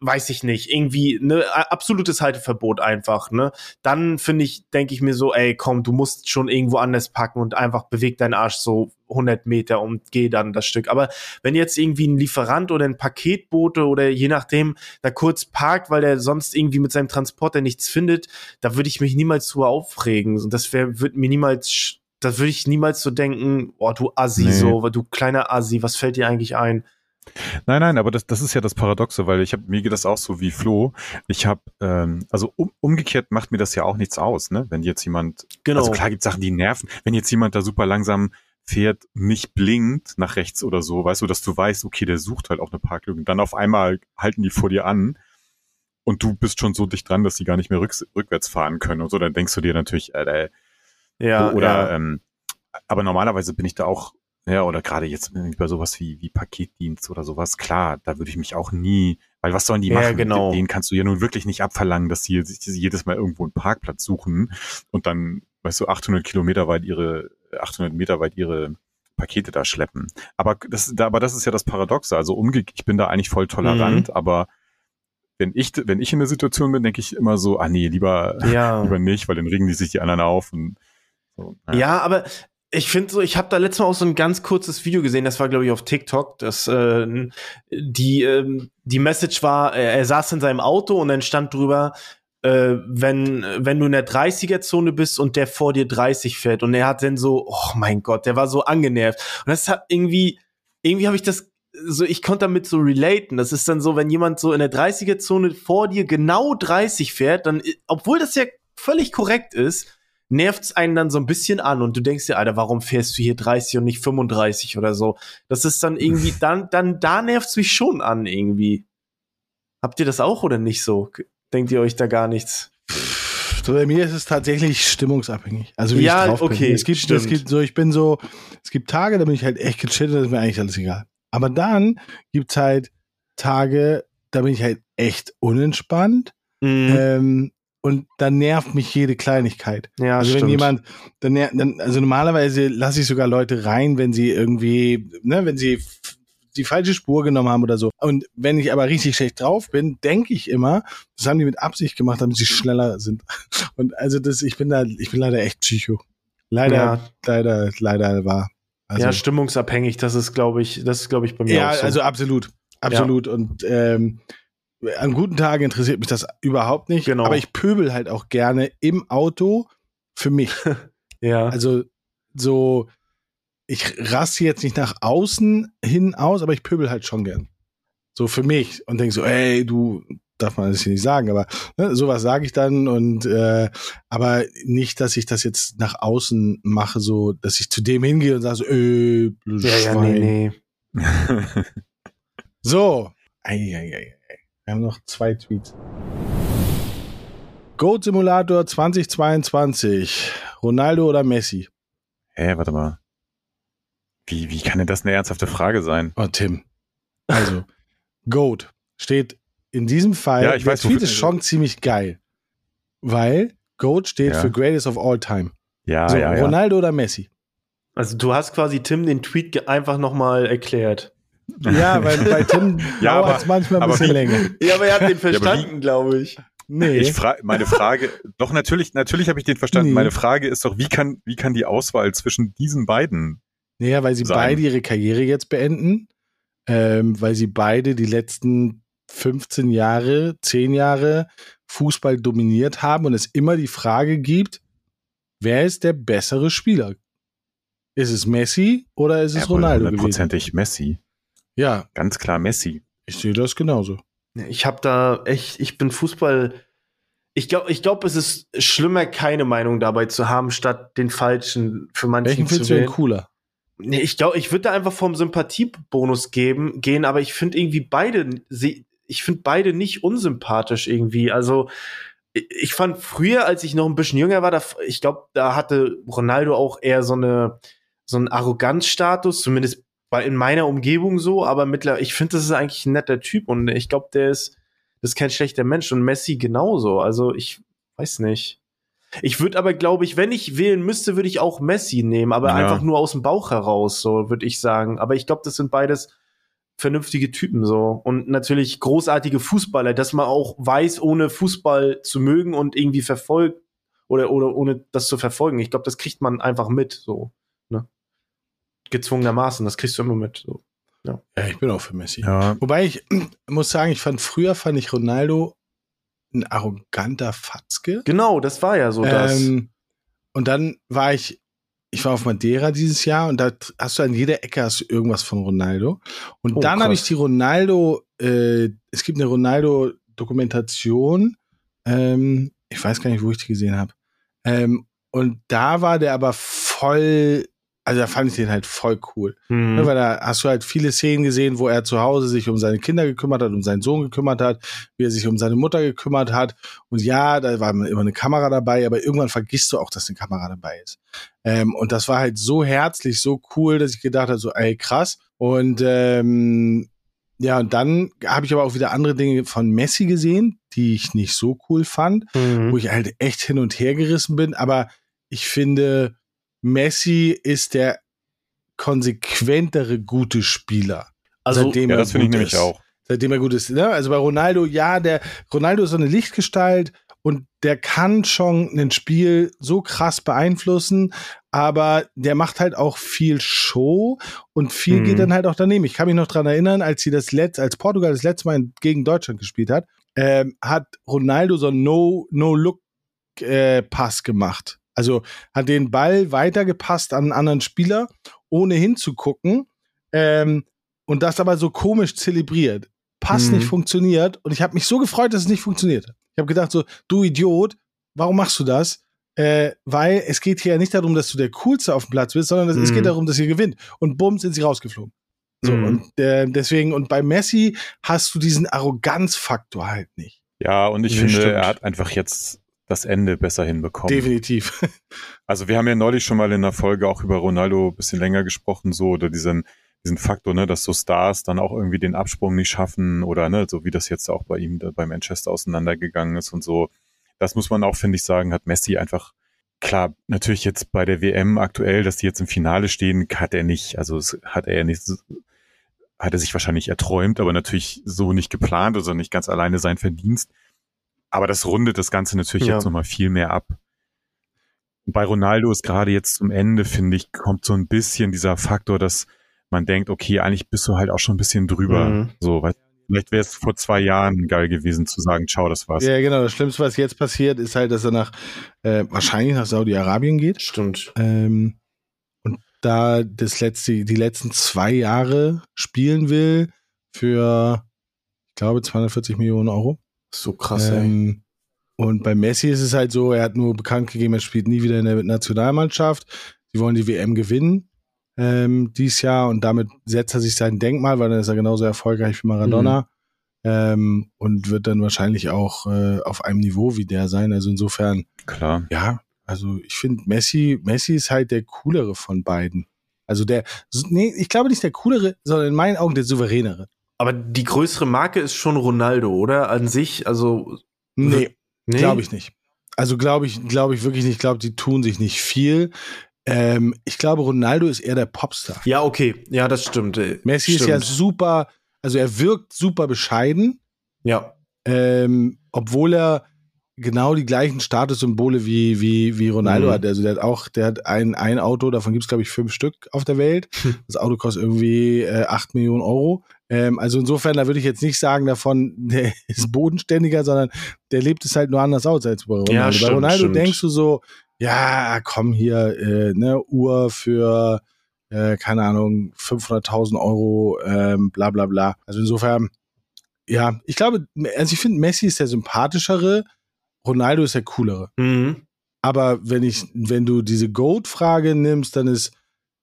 weiß ich nicht, irgendwie ne absolutes Halteverbot einfach, ne? Dann finde ich, denke ich mir so, ey, komm, du musst schon irgendwo anders packen und einfach beweg deinen Arsch so 100 Meter und geh dann das Stück. Aber wenn jetzt irgendwie ein Lieferant oder ein Paketbote oder je nachdem da kurz parkt, weil der sonst irgendwie mit seinem Transporter nichts findet, da würde ich mich niemals so aufregen. Und das wäre, würde mir niemals, da würde ich niemals so denken, oh, du Assi, Nee. so, du kleiner Assi, was fällt dir eigentlich ein? Nein, nein, aber das, das ist ja das Paradoxe, weil ich habe mir geht das auch so wie Flo. Ich habe, ähm, also um, umgekehrt macht mir das ja auch nichts aus, ne? Wenn jetzt jemand, Genau. also klar gibt Sachen, die nerven. Wenn jetzt jemand da super langsam fährt, nicht blinkt nach rechts oder so, weißt du, dass du weißt, okay, der sucht halt auch eine Parklücke. Dann auf einmal halten die vor dir an und du bist schon so dicht dran, dass die gar nicht mehr rücks, rückwärts fahren können und so. Dann denkst du dir natürlich, äh, ja, oder ja. ähm, aber normalerweise bin ich da auch, ja, oder gerade jetzt bei sowas wie, wie Paketdienst oder sowas, klar, da würde ich mich auch nie, weil was sollen die Ja, machen? genau. Den kannst du ja nun wirklich nicht abverlangen, dass die sich jedes Mal irgendwo einen Parkplatz suchen und dann, weißt du, 800 Kilometer weit ihre, 800 Meter weit ihre Pakete da schleppen. Aber das, da, aber das ist ja das Paradoxe. Also umge ich bin da eigentlich voll tolerant, Mhm. aber wenn ich, wenn ich in der Situation bin, denke ich immer so, ah nee, lieber, ja. [LAUGHS] lieber nicht, weil dann regen die sich die anderen auf und so. Ja, aber ich finde so, ich habe da letztes Mal auch so ein ganz kurzes Video gesehen, das war glaube ich auf TikTok, das äh, die ähm, die Message war, er, er saß in seinem Auto und dann stand drüber, äh, wenn, wenn du in der 30er-Zone bist und der vor dir 30 fährt und er hat dann so, oh mein Gott, der war so angenervt. Und das hat irgendwie, irgendwie habe ich das so, ich konnte damit so relaten. Das ist dann so, wenn jemand so in der 30er-Zone vor dir genau 30 fährt, dann, obwohl das ja völlig korrekt ist, nervt's einen dann so ein bisschen an und du denkst dir, Alter, warum fährst du hier 30 und nicht 35 oder so? Das ist dann irgendwie, [LAUGHS] dann, dann, da nervt's mich schon an irgendwie. Habt ihr das auch oder nicht so? Denkt ihr euch da gar nichts? Bei mir ist es tatsächlich stimmungsabhängig. Also wie Ja, ich drauf okay, bin. Es gibt, es gibt so, ich bin so, es gibt Tage, da bin ich halt echt gechillt und das ist mir eigentlich alles egal. Aber dann gibt's halt Tage, da bin ich halt echt unentspannt. Mhm. Ähm, und dann nervt mich jede Kleinigkeit. ja, also stimmt. wenn jemand, dann, dann also normalerweise lasse ich sogar Leute rein, wenn sie irgendwie, ne, wenn sie die falsche Spur genommen haben oder so. Und wenn ich aber richtig schlecht drauf bin, denke ich immer, das haben die mit Absicht gemacht, damit sie schneller sind. [LAUGHS] Und also das, ich bin da, ich bin leider echt Psycho. Leider, Ja. leider, leider war. Also, ja, stimmungsabhängig, das ist, glaube ich, das ist, glaube ich, bei mir ja, auch so. also absolut. Absolut. Und ähm, an guten Tagen interessiert mich das überhaupt nicht. Genau. Aber ich pöbel halt auch gerne im Auto für mich. [LAUGHS] ja. Also so, ich raste jetzt nicht nach außen hin aus, aber ich pöbel halt schon gern. So für mich und denke so, ey, du darf man das hier nicht sagen, aber ne, sowas sage ich dann und äh, aber nicht, dass ich das jetzt nach außen mache, so dass ich zu dem hingehe und sage so, äh, blödes ja, ja, nee, nee. So. Eieiei. Wir haben noch zwei Tweets. Goat Simulator 2022. Ronaldo oder Messi? Hä, warte mal. Wie, wie kann denn das eine ernsthafte Frage sein? Oh, Tim. Also, [LAUGHS] Goat steht in diesem Fall. Ja, ich der weiß, Tweet ist schon ziemlich geil. Weil Goat steht Ja. für Greatest of All Time. Ja, so, ja, ja. Ronaldo oder Messi? Also du hast quasi Tim den Tweet einfach nochmal erklärt. Ja, weil bei Tim [LAUGHS] Ja, dauert es manchmal ein bisschen wie- länger. Ja, aber er hat den verstanden, glaube ich. Nee. Ich frage, meine Frage, doch natürlich, natürlich habe ich den verstanden. Nee. Meine Frage ist doch, wie kann, wie kann die Auswahl zwischen diesen beiden? Naja, weil sie sein. beide ihre Karriere jetzt beenden, ähm, weil sie beide die letzten 15 Jahre, 10 Jahre Fußball dominiert haben und es immer die Frage gibt, wer ist der bessere Spieler? Ist es Messi oder ist es Ja, Ronaldo gewesen? Hundertprozentig Messi. Ja, Ganz klar Messi. ich sehe das genauso. Ich habe da echt, ich bin Fußball. Ich glaube, ich glaube, es ist schlimmer, keine Meinung dabei zu haben, statt den falschen für manchen Welchen zu findest du denn cooler? Nee, ich glaube, ich würde da einfach vom Sympathiebonus geben, gehen, aber ich finde irgendwie beide, sie, ich finde beide nicht unsympathisch irgendwie. Also, ich- ich fand früher, als ich noch ein bisschen jünger war, da, ich glaube, da hatte Ronaldo auch eher so eine, so einen Arroganzstatus, zumindest bei, in meiner Umgebung so, aber mittlerweile, ich finde, das ist eigentlich ein netter Typ und ich glaube, der ist, das ist kein schlechter Mensch und Messi genauso. Also, ich weiß nicht. Ich würde aber, glaube ich, wenn ich wählen müsste, würde ich auch Messi nehmen, aber Ja. einfach nur aus dem Bauch heraus, so würde ich sagen. Aber ich glaube, das sind beides vernünftige Typen so und natürlich großartige Fußballer, dass man auch weiß, ohne Fußball zu mögen und irgendwie verfolgt oder oder ohne das zu verfolgen. Ich glaube, das kriegt man einfach mit, so? Gezwungenermaßen. Das kriegst du immer mit. So. Ja, ich bin auch für Messi. Ja. Wobei ich [CLEARS THROAT] muss sagen, ich fand früher fand ich Ronaldo ein arroganter Fatzke. Genau, das war ja so das. Ähm, und dann war ich, ich war auf Madeira dieses Jahr und da hast du an jeder Ecke hast du irgendwas von Ronaldo. Und Oh, dann habe ich die Ronaldo, äh, es gibt eine Ronaldo-Dokumentation, ähm, ich weiß gar nicht, wo ich die gesehen habe. Ähm, und da war der aber voll, also da fand ich den halt voll cool. Hm. Ne, weil da hast du halt viele Szenen gesehen, wo er zu Hause sich um seine Kinder gekümmert hat, um seinen Sohn gekümmert hat, wie er sich um seine Mutter gekümmert hat. Und ja, da war immer eine Kamera dabei, aber irgendwann vergisst du auch, dass eine Kamera dabei ist. Ähm, und das war halt so herzlich, so cool, dass ich gedacht habe, so, ey, krass. Und ähm, ja, und dann habe ich aber auch wieder andere Dinge von Messi gesehen, die ich nicht so cool fand Mhm. wo ich halt echt hin und her gerissen bin. Aber ich finde, Messi ist der konsequentere gute Spieler. Also, seitdem ja, er das finde ich gut nämlich ist. auch. Seitdem er gut ist. Ne? Also bei Ronaldo, ja, der Ronaldo ist so eine Lichtgestalt und der kann schon ein Spiel so krass beeinflussen, aber der macht halt auch viel Show und viel Mhm. geht dann halt auch daneben. Ich kann mich noch dran erinnern, als sie das letzte, als Portugal das letzte Mal gegen Deutschland gespielt hat, ähm, hat Ronaldo so einen No-Look-Pass äh, gemacht. Also hat den Ball weitergepasst an einen anderen Spieler, ohne hinzugucken. Ähm, und das aber so komisch zelebriert. Pass mhm. nicht funktioniert. Und ich habe mich so gefreut, dass es nicht funktioniert. Ich habe gedacht so, du Idiot, warum machst du das? Äh, weil es geht hier ja nicht darum, dass du der Coolste auf dem Platz bist, sondern mhm. es geht mhm. darum, dass ihr gewinnt. Und bumm, sind sie rausgeflogen. So, mhm. und äh, deswegen, und bei Messi hast du diesen Arroganzfaktor halt nicht. Ja, und ich nee, finde, stimmt. er hat einfach jetzt das Ende besser hinbekommen. Definitiv. [LAUGHS] Also wir haben ja neulich schon mal in der Folge auch über Ronaldo ein bisschen länger gesprochen, so, oder diesen, diesen Faktor, ne, dass so Stars dann auch irgendwie den Absprung nicht schaffen oder ne, so wie das jetzt auch bei ihm bei Manchester auseinandergegangen ist und so. Das muss man auch, finde ich, sagen, hat Messi einfach klar, natürlich jetzt bei der WM aktuell, dass die jetzt im Finale stehen, hat er nicht, also es hat er ja nicht, hat er sich wahrscheinlich erträumt, aber natürlich so nicht geplant, also nicht ganz alleine sein Verdienst. Aber das rundet das Ganze natürlich ja. jetzt nochmal viel mehr ab. bei Ronaldo ist gerade jetzt zum Ende, finde ich, kommt so ein bisschen dieser Faktor, dass man denkt, okay, eigentlich bist du halt auch schon ein bisschen drüber. Mhm. So, weil vielleicht wäre es vor zwei Jahren geil gewesen zu sagen, ciao, das war's. Ja, genau. Das Schlimmste, was jetzt passiert, ist halt, dass er nach äh, wahrscheinlich nach Saudi-Arabien geht. Stimmt. Ähm, und da das letzte, die letzten zwei Jahre spielen will für, ich glaube, 240 Millionen Euro. So krass, ähm, ey. Und bei Messi ist es halt so, er hat nur bekannt gegeben, er spielt nie wieder in der Nationalmannschaft. Sie wollen die WM gewinnen ähm, dieses Jahr und damit setzt er sich sein Denkmal, weil dann ist er genauso erfolgreich wie Maradona. Mhm. Ähm, und wird dann wahrscheinlich auch äh, auf einem Niveau wie der sein. Also insofern, klar. Ja, also ich finde Messi, Messi ist halt der coolere von beiden. Also der, nee, ich glaube nicht der coolere, sondern in meinen Augen der souveränere. Aber die größere Marke ist schon Ronaldo, oder? An sich, also. Nee, nee? glaube ich nicht. Also glaube ich, glaube ich wirklich nicht. Ich glaube, die tun sich nicht viel. Ähm, ich glaube, Ronaldo ist eher der Popstar. Ja, okay. Ja, das stimmt. Messi stimmt. ist ja super, also er wirkt super bescheiden. Ja. Ähm, obwohl er genau die gleichen Statussymbole wie, wie, wie Ronaldo mhm. hat. Also der hat auch, der hat ein, ein Auto, davon gibt es, glaube ich, fünf Stück auf der Welt. [LAUGHS] Das Auto kostet irgendwie äh, 8 Millionen Euro. Ähm, also insofern, da würde ich jetzt nicht sagen davon, [LAUGHS] der ist bodenständiger, sondern der lebt es halt nur anders aus als bei Ronaldo. Ja, stimmt, bei Ronaldo stimmt. denkst du so, ja, komm hier, äh, ne, Uhr für, äh, keine Ahnung, 500.000 Euro, ähm, bla bla bla. Also insofern, ja, ich glaube, also ich finde, Messi ist der sympathischere, Ronaldo ist der coolere. Mhm. Aber wenn ich, wenn du diese Goat-Frage nimmst, dann ist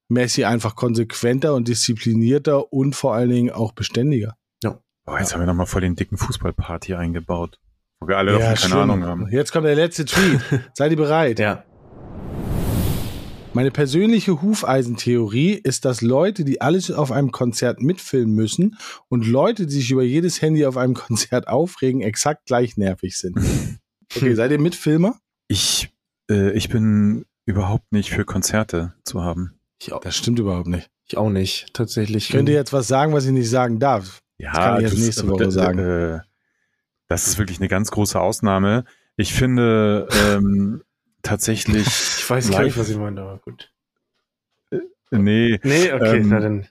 Messi einfach konsequenter und disziplinierter und vor allen Dingen auch beständiger. Ja. Boah, jetzt ja. haben wir nochmal voll den dicken Fußballparty eingebaut. Wo wir alle ja, davon keine schlimm. Ahnung haben. Jetzt kommt der letzte Tweet. [LAUGHS] Seid ihr bereit? Ja. Meine persönliche Hufeisentheorie ist, dass Leute, die alles auf einem Konzert mitfilmen müssen und Leute, die sich über jedes Handy auf einem [LAUGHS] Konzert aufregen, exakt gleich nervig sind. Okay, seid ihr Mitfilmer? Ich, äh, ich bin überhaupt nicht für Konzerte zu haben. Das stimmt überhaupt nicht. Ich auch nicht, tatsächlich. Könnt ihr jetzt was sagen, was ich nicht sagen darf? Ja, das kann ich jetzt nächste Woche sagen. Äh, das ist wirklich eine ganz große Ausnahme. Ich finde ähm, tatsächlich. [LAUGHS] ich weiß gar nicht, was ich meine, aber gut. Äh, nee. Nee, okay, ähm, na dann.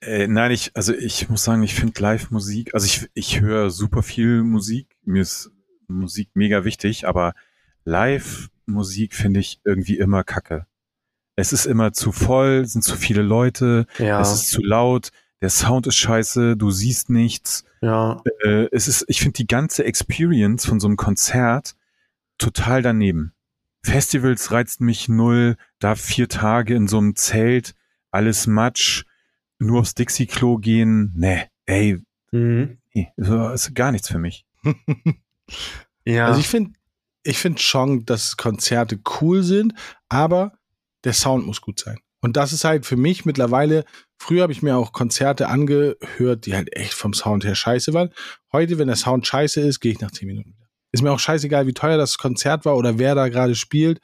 Äh, nein, ich, also ich muss sagen, ich finde Live-Musik, also ich, ich höre super viel Musik. Mir ist Musik mega wichtig, aber Live-Musik finde ich irgendwie immer kacke. Es ist immer zu voll, sind zu viele Leute, ja. es ist zu laut, der Sound ist scheiße, du siehst nichts. Ja. Äh, es ist, ich finde die ganze Experience von so einem Konzert total daneben. Festivals reizt mich null, da vier Tage in so einem Zelt, alles Matsch, nur aufs Dixie-Klo gehen, ne, ey, mhm. nee, das ist gar nichts für mich. [LAUGHS] ja. Also ich finde, ich finde schon, dass Konzerte cool sind, aber der Sound muss gut sein. Und das ist halt für mich mittlerweile, früher habe ich mir auch Konzerte angehört, die halt echt vom Sound her scheiße waren. Heute, wenn der Sound scheiße ist, gehe ich nach zehn Minuten wieder. Ist mir auch scheißegal, wie teuer das Konzert war oder wer da gerade spielt.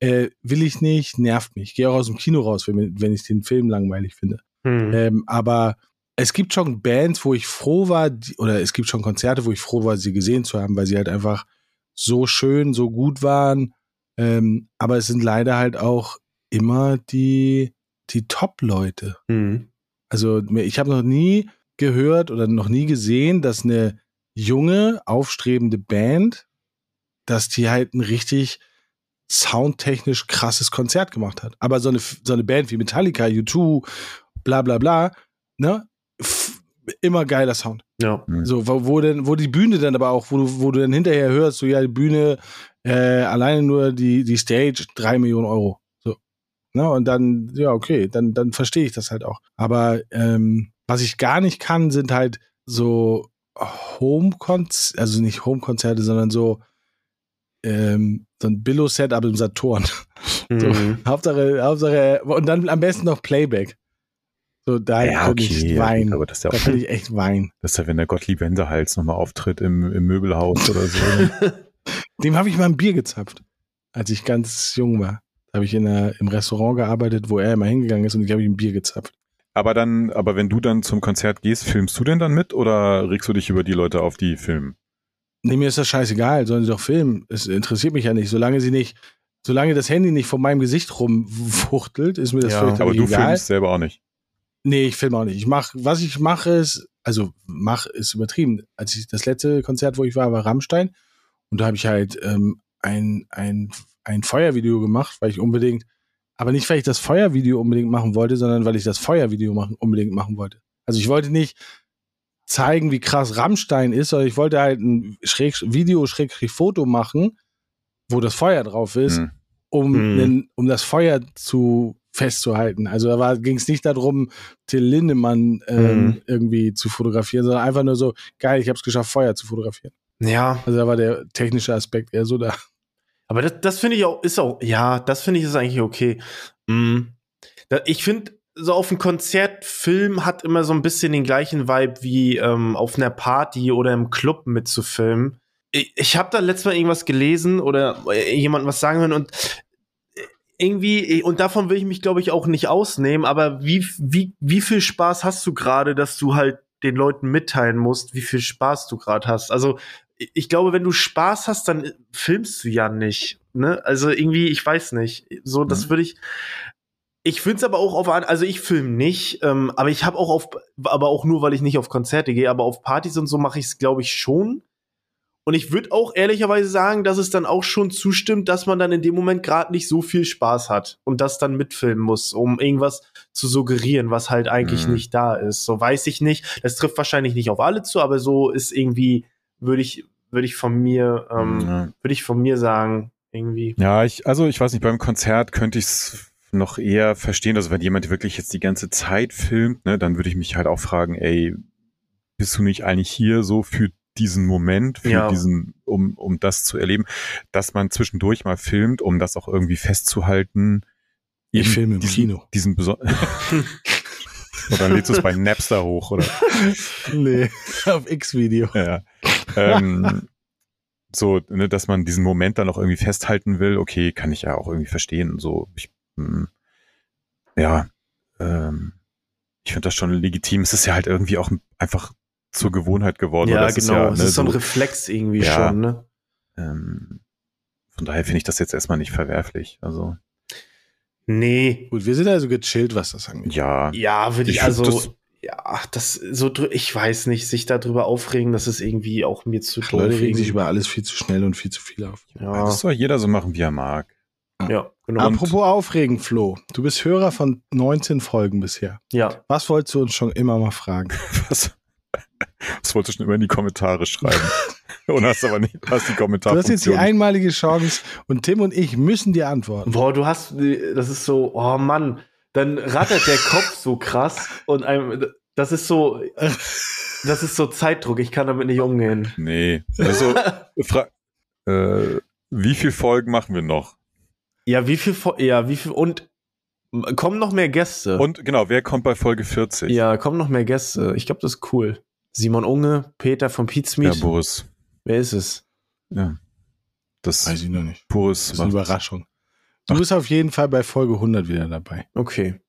Äh, will ich nicht, nervt mich. Gehe auch aus dem Kino raus, wenn, wenn ich den Film langweilig finde. Hm. Ähm, aber es gibt schon Bands, wo ich froh war, die, oder es gibt schon Konzerte, wo ich froh war, sie gesehen zu haben, weil sie halt einfach so schön, so gut waren. Ähm, aber es sind leider halt auch immer die, die Top-Leute. Mhm. Also ich habe noch nie gehört oder noch nie gesehen, dass eine junge, aufstrebende Band, dass die halt ein richtig soundtechnisch krasses Konzert gemacht hat. Aber so eine, so eine Band wie Metallica, U2, bla bla bla, ne? F immer geiler Sound. Ja. Mhm. So, wo, wo denn, wo die Bühne dann aber auch, wo du, wo du dann hinterher hörst, so ja, die Bühne, äh, alleine nur die, die Stage, drei Millionen Euro. So. Ne? Und dann, ja, okay, dann, dann verstehe ich das halt auch. Aber ähm, was ich gar nicht kann, sind halt so Home-Konzerte, also nicht Home-Konzerte, sondern so, ähm, so ein Billo-Set, aber im Saturn. [LAUGHS] So, Mhm. Hauptsache, Hauptsache, und dann am besten noch Playback. So, da Ja, ich okay, weinen. aber das ist ja da auch, kann ich echt weinen. [LAUGHS] das ist ja, wenn der Gottlieb Wendehals nochmal auftritt im, im Möbelhaus oder so. [LAUGHS] Dem habe ich mal ein Bier gezapft, als ich ganz jung war. Da habe ich in der, im Restaurant gearbeitet, wo er immer hingegangen ist und ich habe ihm ein Bier gezapft. Aber dann, aber wenn du dann zum Konzert gehst, filmst du denn dann mit oder regst du dich über die Leute auf, die filmen? Nee, mir ist das scheißegal, sollen sie doch filmen. Es interessiert mich ja nicht. Solange sie nicht, solange das Handy nicht vor meinem Gesicht rumfuchtelt, ist mir das Ja, völlig Aber du egal. filmst selber auch nicht. Nee, ich filme auch nicht. Ich mach, was ich mache ist, also mach ist übertrieben. Als ich das letzte Konzert, wo ich war, war Rammstein und da habe ich halt ähm, ein, ein, ein Feuervideo gemacht, weil ich unbedingt, aber nicht, weil ich das Feuervideo unbedingt machen wollte, sondern weil ich das Feuervideo machen, unbedingt machen wollte. Also ich wollte nicht zeigen, wie krass Rammstein ist, sondern ich wollte halt ein Schräg, Video, Schrägstrich Foto machen, wo das Feuer drauf ist, Hm. um, Hm. nen- um das Feuer zu festzuhalten. Also da ging es nicht darum, Till Lindemann ähm, Hm. irgendwie zu fotografieren, sondern einfach nur so, geil, ich habe es geschafft, Feuer zu fotografieren. Ja, Also da war der technische Aspekt eher so da. Aber das, das finde ich auch, ist auch, ja, das finde ich ist eigentlich okay. Mhm. Ich finde, so auf einem Konzert, Film hat immer so ein bisschen den gleichen Vibe wie ähm, auf einer Party oder im Club mitzufilmen. Ich, ich habe da letztes Mal irgendwas gelesen oder äh, jemand was sagen hören und äh, irgendwie, und davon will ich mich, glaube ich, auch nicht ausnehmen, aber wie, wie, wie viel Spaß hast du gerade, dass du halt den Leuten mitteilen musst, wie viel Spaß du gerade hast? Also, ich- glaube, wenn du Spaß hast, dann filmst du ja nicht. Ne? Also irgendwie, ich weiß nicht. So, das Mhm. würde ich. Ich finde es aber auch auf, also ich film nicht, ähm, aber ich habe auch auf, aber auch nur, weil ich nicht auf Konzerte gehe, aber auf Partys und so mache ich es, glaube ich, schon. Und ich würde auch ehrlicherweise sagen, dass es dann auch schon zustimmt, dass man dann in dem Moment gerade nicht so viel Spaß hat und das dann mitfilmen muss, um irgendwas zu suggerieren, was halt eigentlich Mhm. nicht da ist. So weiß ich nicht. Das trifft wahrscheinlich nicht auf alle zu, aber so ist irgendwie, würde ich, würde ich von mir, ähm, Ja. würde ich von mir sagen, irgendwie. Ja, ich, also ich weiß nicht, beim Konzert könnte ich es noch eher verstehen. Also wenn jemand wirklich jetzt die ganze Zeit filmt, ne, dann würde ich mich halt auch fragen, ey, bist du nicht eigentlich hier so für diesen Moment, für Ja. diesen, um, um das zu erleben, dass man zwischendurch mal filmt, um das auch irgendwie festzuhalten. Ich filme im diesen, Kino. Diesen beso- [LAUGHS] oder lädst du es bei Napster hoch, oder? Nee, [LAUGHS] auf X-Video. Ja. Ähm, so, ne, dass man diesen Moment dann auch irgendwie festhalten will, okay, kann ich ja auch irgendwie verstehen. So, ich, hm, ja, ähm, ich finde das schon legitim. Es ist ja halt irgendwie auch einfach zur Gewohnheit geworden. oder Ja, es genau. Ist ja, es ne, ist so ein Reflex irgendwie Ja. schon, ne? ähm, von daher finde ich das jetzt erstmal nicht verwerflich. Also, Nee. Gut, wir sind also gechillt, was das angeht. ja. Ja, würde ich, Ich also, das- ja, das so, ich weiß nicht, sich darüber aufregen, das ist irgendwie auch mir zu doof. Leute regen sich über alles viel zu schnell und viel zu viel auf. ja, Das soll jeder so machen, wie er mag. ja, genau. Apropos Aufregen, Flo. Du bist Hörer von 19 Folgen bisher. ja. Was wolltest du uns schon immer mal fragen? [LAUGHS] Was, das wolltest du schon immer in die Kommentare schreiben. [LAUGHS] und hast aber nicht, hast die Du Kommentare. hast jetzt die einmalige Chance und Tim und ich müssen dir antworten. Boah, du hast, das ist so, oh Mann, dann rattert der Kopf so krass und einem, das ist so, das ist so Zeitdruck, ich kann damit nicht umgehen. Nee. Also, [LAUGHS] äh, wie viele Folgen machen wir noch? Ja, wie viel, ja, wie viel, und kommen noch mehr Gäste. Und genau, wer kommt bei Folge 40? ja, kommen noch mehr Gäste. Ich glaube, das ist cool. Simon Unge, Peter von ja Pizmeet. Boris. Wer ist es? Ja. Das Weiß ich noch nicht. Boris Das ist eine Überraschung. Du bist auf jeden Fall bei Folge 100 wieder dabei. Okay.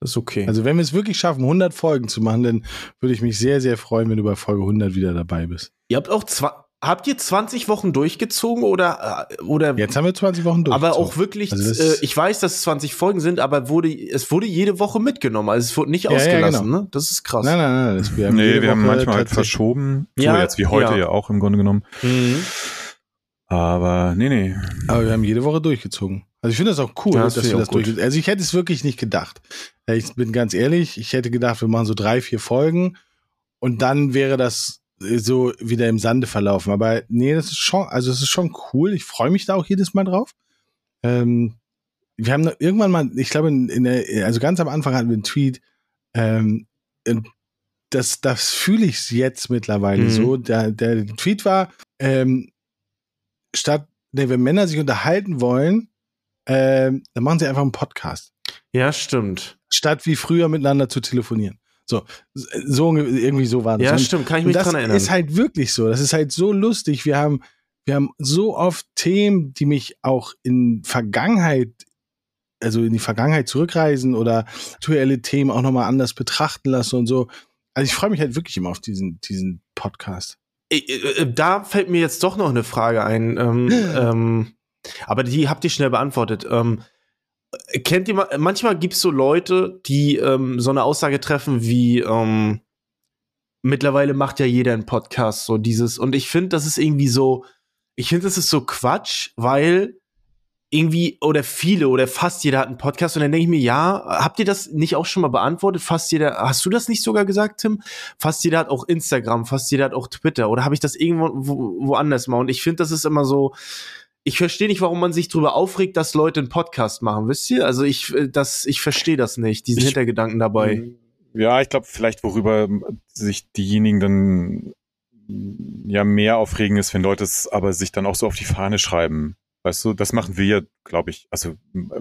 Das ist okay. Also wenn wir es wirklich schaffen, 100 Folgen zu machen, dann würde ich mich sehr, sehr freuen, wenn du bei Folge 100 wieder dabei bist. ihr habt auch zwei, habt ihr 20 Wochen durchgezogen oder, äh, oder Jetzt haben wir 20 Wochen durch. aber auch wirklich, Also äh, ich weiß, dass es 20 Folgen sind, aber wurde, es wurde jede Woche mitgenommen. Also es wurde nicht Ja, ja, ausgelassen, genau. ne? Das ist krass. Nein, nein, nein. Das, wir haben nee, wir haben Woche manchmal halt verschoben. So Ja, jetzt wie heute ja. ja. auch im Grunde genommen. Mhm. Aber nee, nee. Aber wir haben jede Woche durchgezogen. Also ich finde das auch cool, Ja, das dass wir das durchgezogen Also ich hätte es wirklich nicht gedacht. Äh, Ich bin ganz ehrlich, ich hätte gedacht, wir machen so drei, vier Folgen und dann wäre das äh, so wieder im Sande verlaufen. Aber nee, das ist schon, also es ist schon cool. Ich freue mich da auch jedes Mal drauf. Ähm, wir haben irgendwann mal, ich glaube, in, in der, also ganz am Anfang hatten wir einen Tweet, ähm, das, das fühle ich jetzt mittlerweile Mhm. so. Der, der Tweet war, ähm, statt, nee, wenn Männer sich unterhalten wollen, ähm, dann machen sie einfach einen Podcast. Ja, stimmt. Statt wie früher miteinander zu telefonieren. So, so irgendwie so war das. Ja, stimmt, kann ich mich das dran erinnern. ist halt wirklich so. Das ist halt so lustig. Wir haben, wir haben so oft Themen, die mich auch in Vergangenheit, also in die Vergangenheit zurückreisen oder aktuelle Themen auch nochmal anders betrachten lassen und so. Also ich freue mich halt wirklich immer auf diesen, diesen Podcast. Äh, äh, Da fällt mir jetzt doch noch eine Frage ein. Ähm, [GASPS] ähm, aber die habt ihr schnell beantwortet. Ähm, kennt ihr, ma- manchmal gibt es so Leute, die ähm, so eine Aussage treffen wie, ähm, mittlerweile macht ja jeder einen Podcast, so dieses. Und ich finde, das ist irgendwie so, ich finde, das ist so Quatsch, weil irgendwie, oder viele oder fast jeder hat einen Podcast und dann denke ich mir, ja, habt ihr das nicht auch schon mal beantwortet? Fast jeder, hast du das nicht sogar gesagt, Tim? Fast jeder hat auch Instagram, fast jeder hat auch Twitter oder habe ich das irgendwo wo, woanders mal? Und ich finde, das ist immer so, ich verstehe nicht, warum man sich darüber aufregt, dass Leute einen Podcast machen, wisst ihr? Also ich, äh, das, ich verstehe das nicht, diesen Ich- Hintergedanken dabei. Ja, ich glaube, vielleicht worüber sich diejenigen dann ja mehr aufregen ist, wenn Leute es aber sich dann auch so auf die Fahne schreiben. Weißt du, das machen wir, glaube ich. Also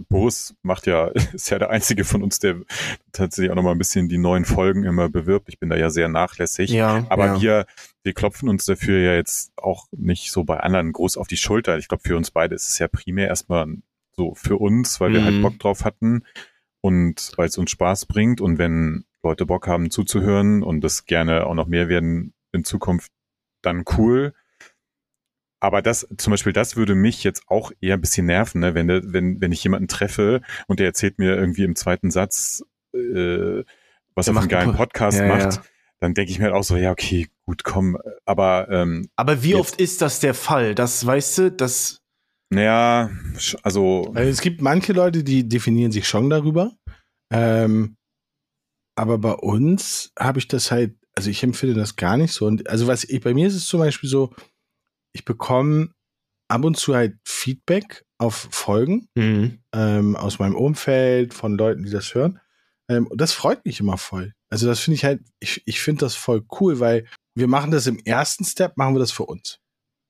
Boris macht ja, [LAUGHS] ist ja der einzige von uns, der tatsächlich auch noch mal ein bisschen die neuen Folgen immer bewirbt. Ich bin da ja sehr nachlässig. Ja, Aber ja. wir, wir klopfen uns dafür ja jetzt auch nicht so bei anderen groß auf die Schulter. Ich glaube, für uns beide ist es ja primär erstmal so für uns, weil wir Mhm. halt Bock drauf hatten und weil es uns Spaß bringt. Und wenn Leute Bock haben zuzuhören und das gerne auch noch mehr werden in Zukunft, dann cool. Aber das, zum Beispiel, das würde mich jetzt auch eher ein bisschen nerven, ne? wenn, wenn, wenn ich jemanden treffe und der erzählt mir irgendwie im zweiten Satz, äh, was Der er für einen geilen Podcast Ja, macht, ja. dann denke ich mir halt auch so, ja, okay, gut, komm, aber ähm, Aber wie Jetzt- oft ist das der Fall? Das, weißt du, das, naja, also Also es gibt manche Leute, die definieren sich schon darüber. Ähm, aber bei uns habe ich das halt, also ich empfinde das gar nicht so. Und also was ich, bei mir ist es zum Beispiel so, ich bekomme ab und zu halt Feedback auf Folgen ähm, aus meinem Umfeld, von Leuten, die das hören. Ähm, und das freut mich immer voll. Also das finde ich halt, ich, ich finde das voll cool, weil wir machen das im ersten Step, machen wir das für uns.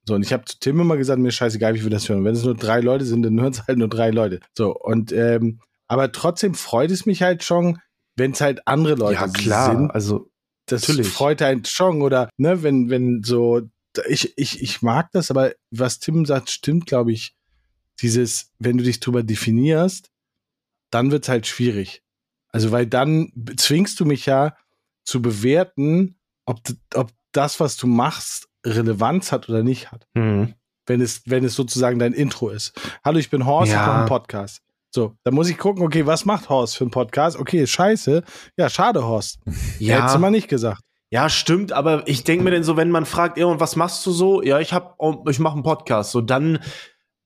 So, und ich habe zu Tim immer gesagt, mir scheißegal, wie wir das hören. Wenn es nur drei Leute sind, dann hören es halt nur drei Leute. So, und ähm, aber trotzdem freut es mich halt schon, wenn es halt andere Leute ja klar, sind. also Das natürlich. freut halt schon. Oder, ne, wenn, wenn so, ich, ich, ich mag das, aber was Tim sagt, stimmt, glaube ich, dieses, wenn du dich drüber definierst, dann wird's halt schwierig. Also, weil dann zwingst du mich ja zu bewerten, ob, ob das, was du machst, Relevanz hat oder nicht hat. Mhm. Wenn es, wenn es sozusagen dein Intro ist. Hallo, ich bin Horst, ich Ja. mache einen Podcast. So, dann muss ich gucken, okay, was macht Horst für einen Podcast? Okay, scheiße. Ja, schade, Horst. ja. Hättest du mal nicht gesagt. Ja, stimmt, aber ich denke mir denn so, wenn man fragt, und was machst du so? Ja, ich hab, ich mache einen Podcast. So, dann,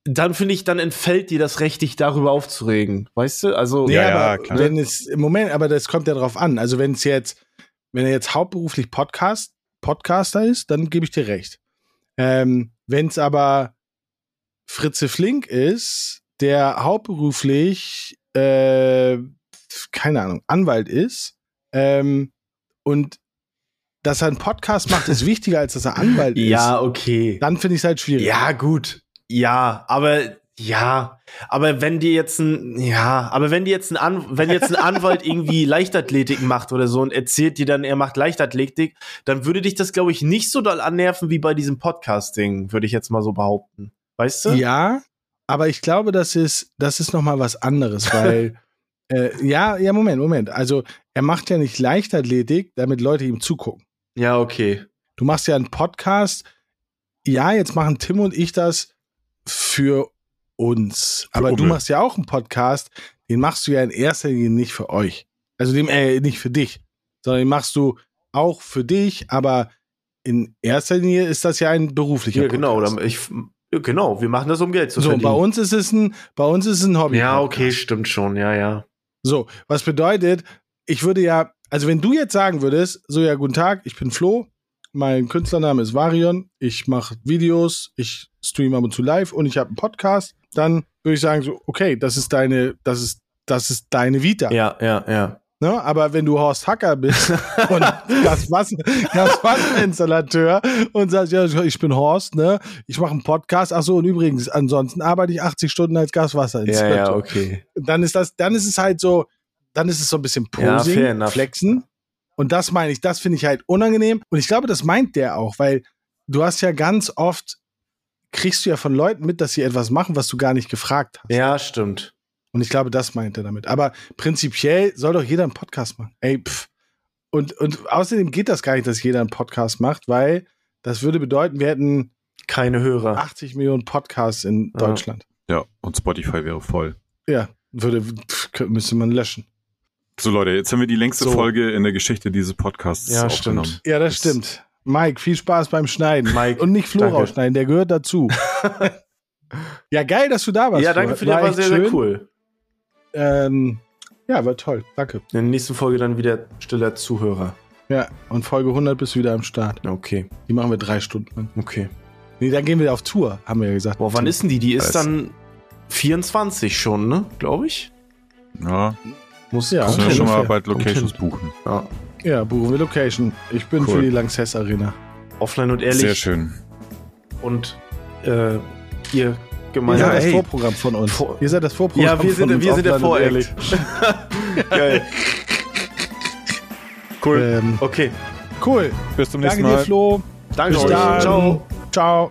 dann finde ich, dann entfällt dir das Recht, dich darüber aufzuregen. Weißt du? Also, Ja, ja, aber klar. wenn es im Moment, aber das kommt ja drauf an. Also wenn es jetzt, wenn er jetzt hauptberuflich Podcast, Podcaster ist, dann gebe ich dir recht. Ähm, wenn es aber Fritze Flink ist, der hauptberuflich, äh, keine Ahnung, Anwalt ist, ähm, und dass er einen Podcast macht, ist wichtiger, als dass er Anwalt ja, ist. okay. Dann finde ich es halt schwierig. Ja, gut. Ja, aber ja, aber wenn dir jetzt ein ja, aber wenn dir jetzt ein An wenn jetzt ein Anwalt [LAUGHS] irgendwie Leichtathletik macht oder so und erzählt dir dann, er macht Leichtathletik, dann würde dich das glaube ich nicht so doll annerven wie bei diesem Podcasting, würde ich jetzt mal so behaupten. Weißt du? Ja, aber ich glaube, das ist, das ist nochmal was anderes, weil, [LAUGHS] äh, ja, ja, Moment, Moment. Also, er macht ja nicht Leichtathletik, damit Leute ihm zugucken. Ja, okay. Du machst ja einen Podcast, ja, jetzt machen Tim und ich das für uns. Aber du Umme. machst ja auch einen Podcast, den machst du ja in erster Linie nicht für euch. Also dem, äh, nicht für dich, sondern den machst du auch für dich, aber in erster Linie ist das ja ein beruflicher Ja, genau. Podcast. Ich, ja, genau, wir machen das, um Geld zu So, verdienen. bei uns ist es ein, bei uns ist es ein Hobby. ja, okay, stimmt schon. Ja, ja. So, was bedeutet, ich würde ja, also wenn du jetzt sagen würdest, so ja, guten Tag, ich bin Flo, mein Künstlername ist Varion, ich mache Videos, ich streame ab und zu live und ich habe einen Podcast, dann würde ich sagen so, okay, das ist deine, das ist, das ist deine Vita. Ja, ja, ja. Ne? Aber wenn du Horst Hacker bist [LAUGHS] und Gaswasser- Gaswasserinstallateur und sagst, ja, ich bin Horst, ne? Ich mache einen Podcast. Ach so, und übrigens, ansonsten arbeite ich 80 Stunden als Ja, Gaswasserinstallateur ja, okay. dann ist das, dann ist es halt so, dann ist es so ein bisschen Ja, Posing, fair enough. Flexen. Und das meine ich, das finde ich halt unangenehm. Und ich glaube, das meint der auch, weil du hast ja ganz oft, kriegst du ja von Leuten mit, dass sie etwas machen, was du gar nicht gefragt hast. Ja, stimmt. Und ich glaube, das meint er damit. Aber prinzipiell soll doch jeder einen Podcast machen. Ey, pff. Und, und außerdem geht das gar nicht, dass jeder einen Podcast macht, weil das würde bedeuten, wir hätten Keine Hörer. 80 Millionen Podcasts in Ja. Deutschland. Ja, und Spotify wäre voll. Ja, würde, müsste man löschen. So Leute, jetzt haben wir die längste So. Folge in der Geschichte dieses Podcasts Ja, aufgenommen. stimmt. Ja, das Das- stimmt. Mike, viel Spaß beim Schneiden. Mike, Und nicht Flo danke. rausschneiden, der gehört dazu. [LAUGHS] ja, geil, dass du da warst. ja, danke für die, war echt sehr, schön. sehr cool. Ähm, ja, war toll. Danke. In der nächsten Folge dann wieder stiller Zuhörer. Ja, und Folge 100 bist du wieder am Start. Okay, Die machen wir drei Stunden lang. okay. Nee, dann gehen wir auf Tour, haben wir ja gesagt. Boah, wann ist denn die? Die ist Weiß. dann 24 schon, ne? Glaube ich. Ja, Muss Ja, müssen wir schon mal bald Locations buchen. Ja. Ja, buchen wir Location. Ich bin Cool. für die Lanxess Arena. Offline und ehrlich. Sehr schön. Und äh, ihr Ihr gemeinsam. seid das ey. Vorprogramm von uns. Vor- Ihr seid das Vorprogramm Ja, wir von sind, uns. wir sind der Offline und Vorehrlich. [LAUGHS] Geil. Cool. Ähm, Okay. cool. Bis zum Danke nächsten Mal. dir, Flo. Danke Bis euch. dann. Ciao. Ciao.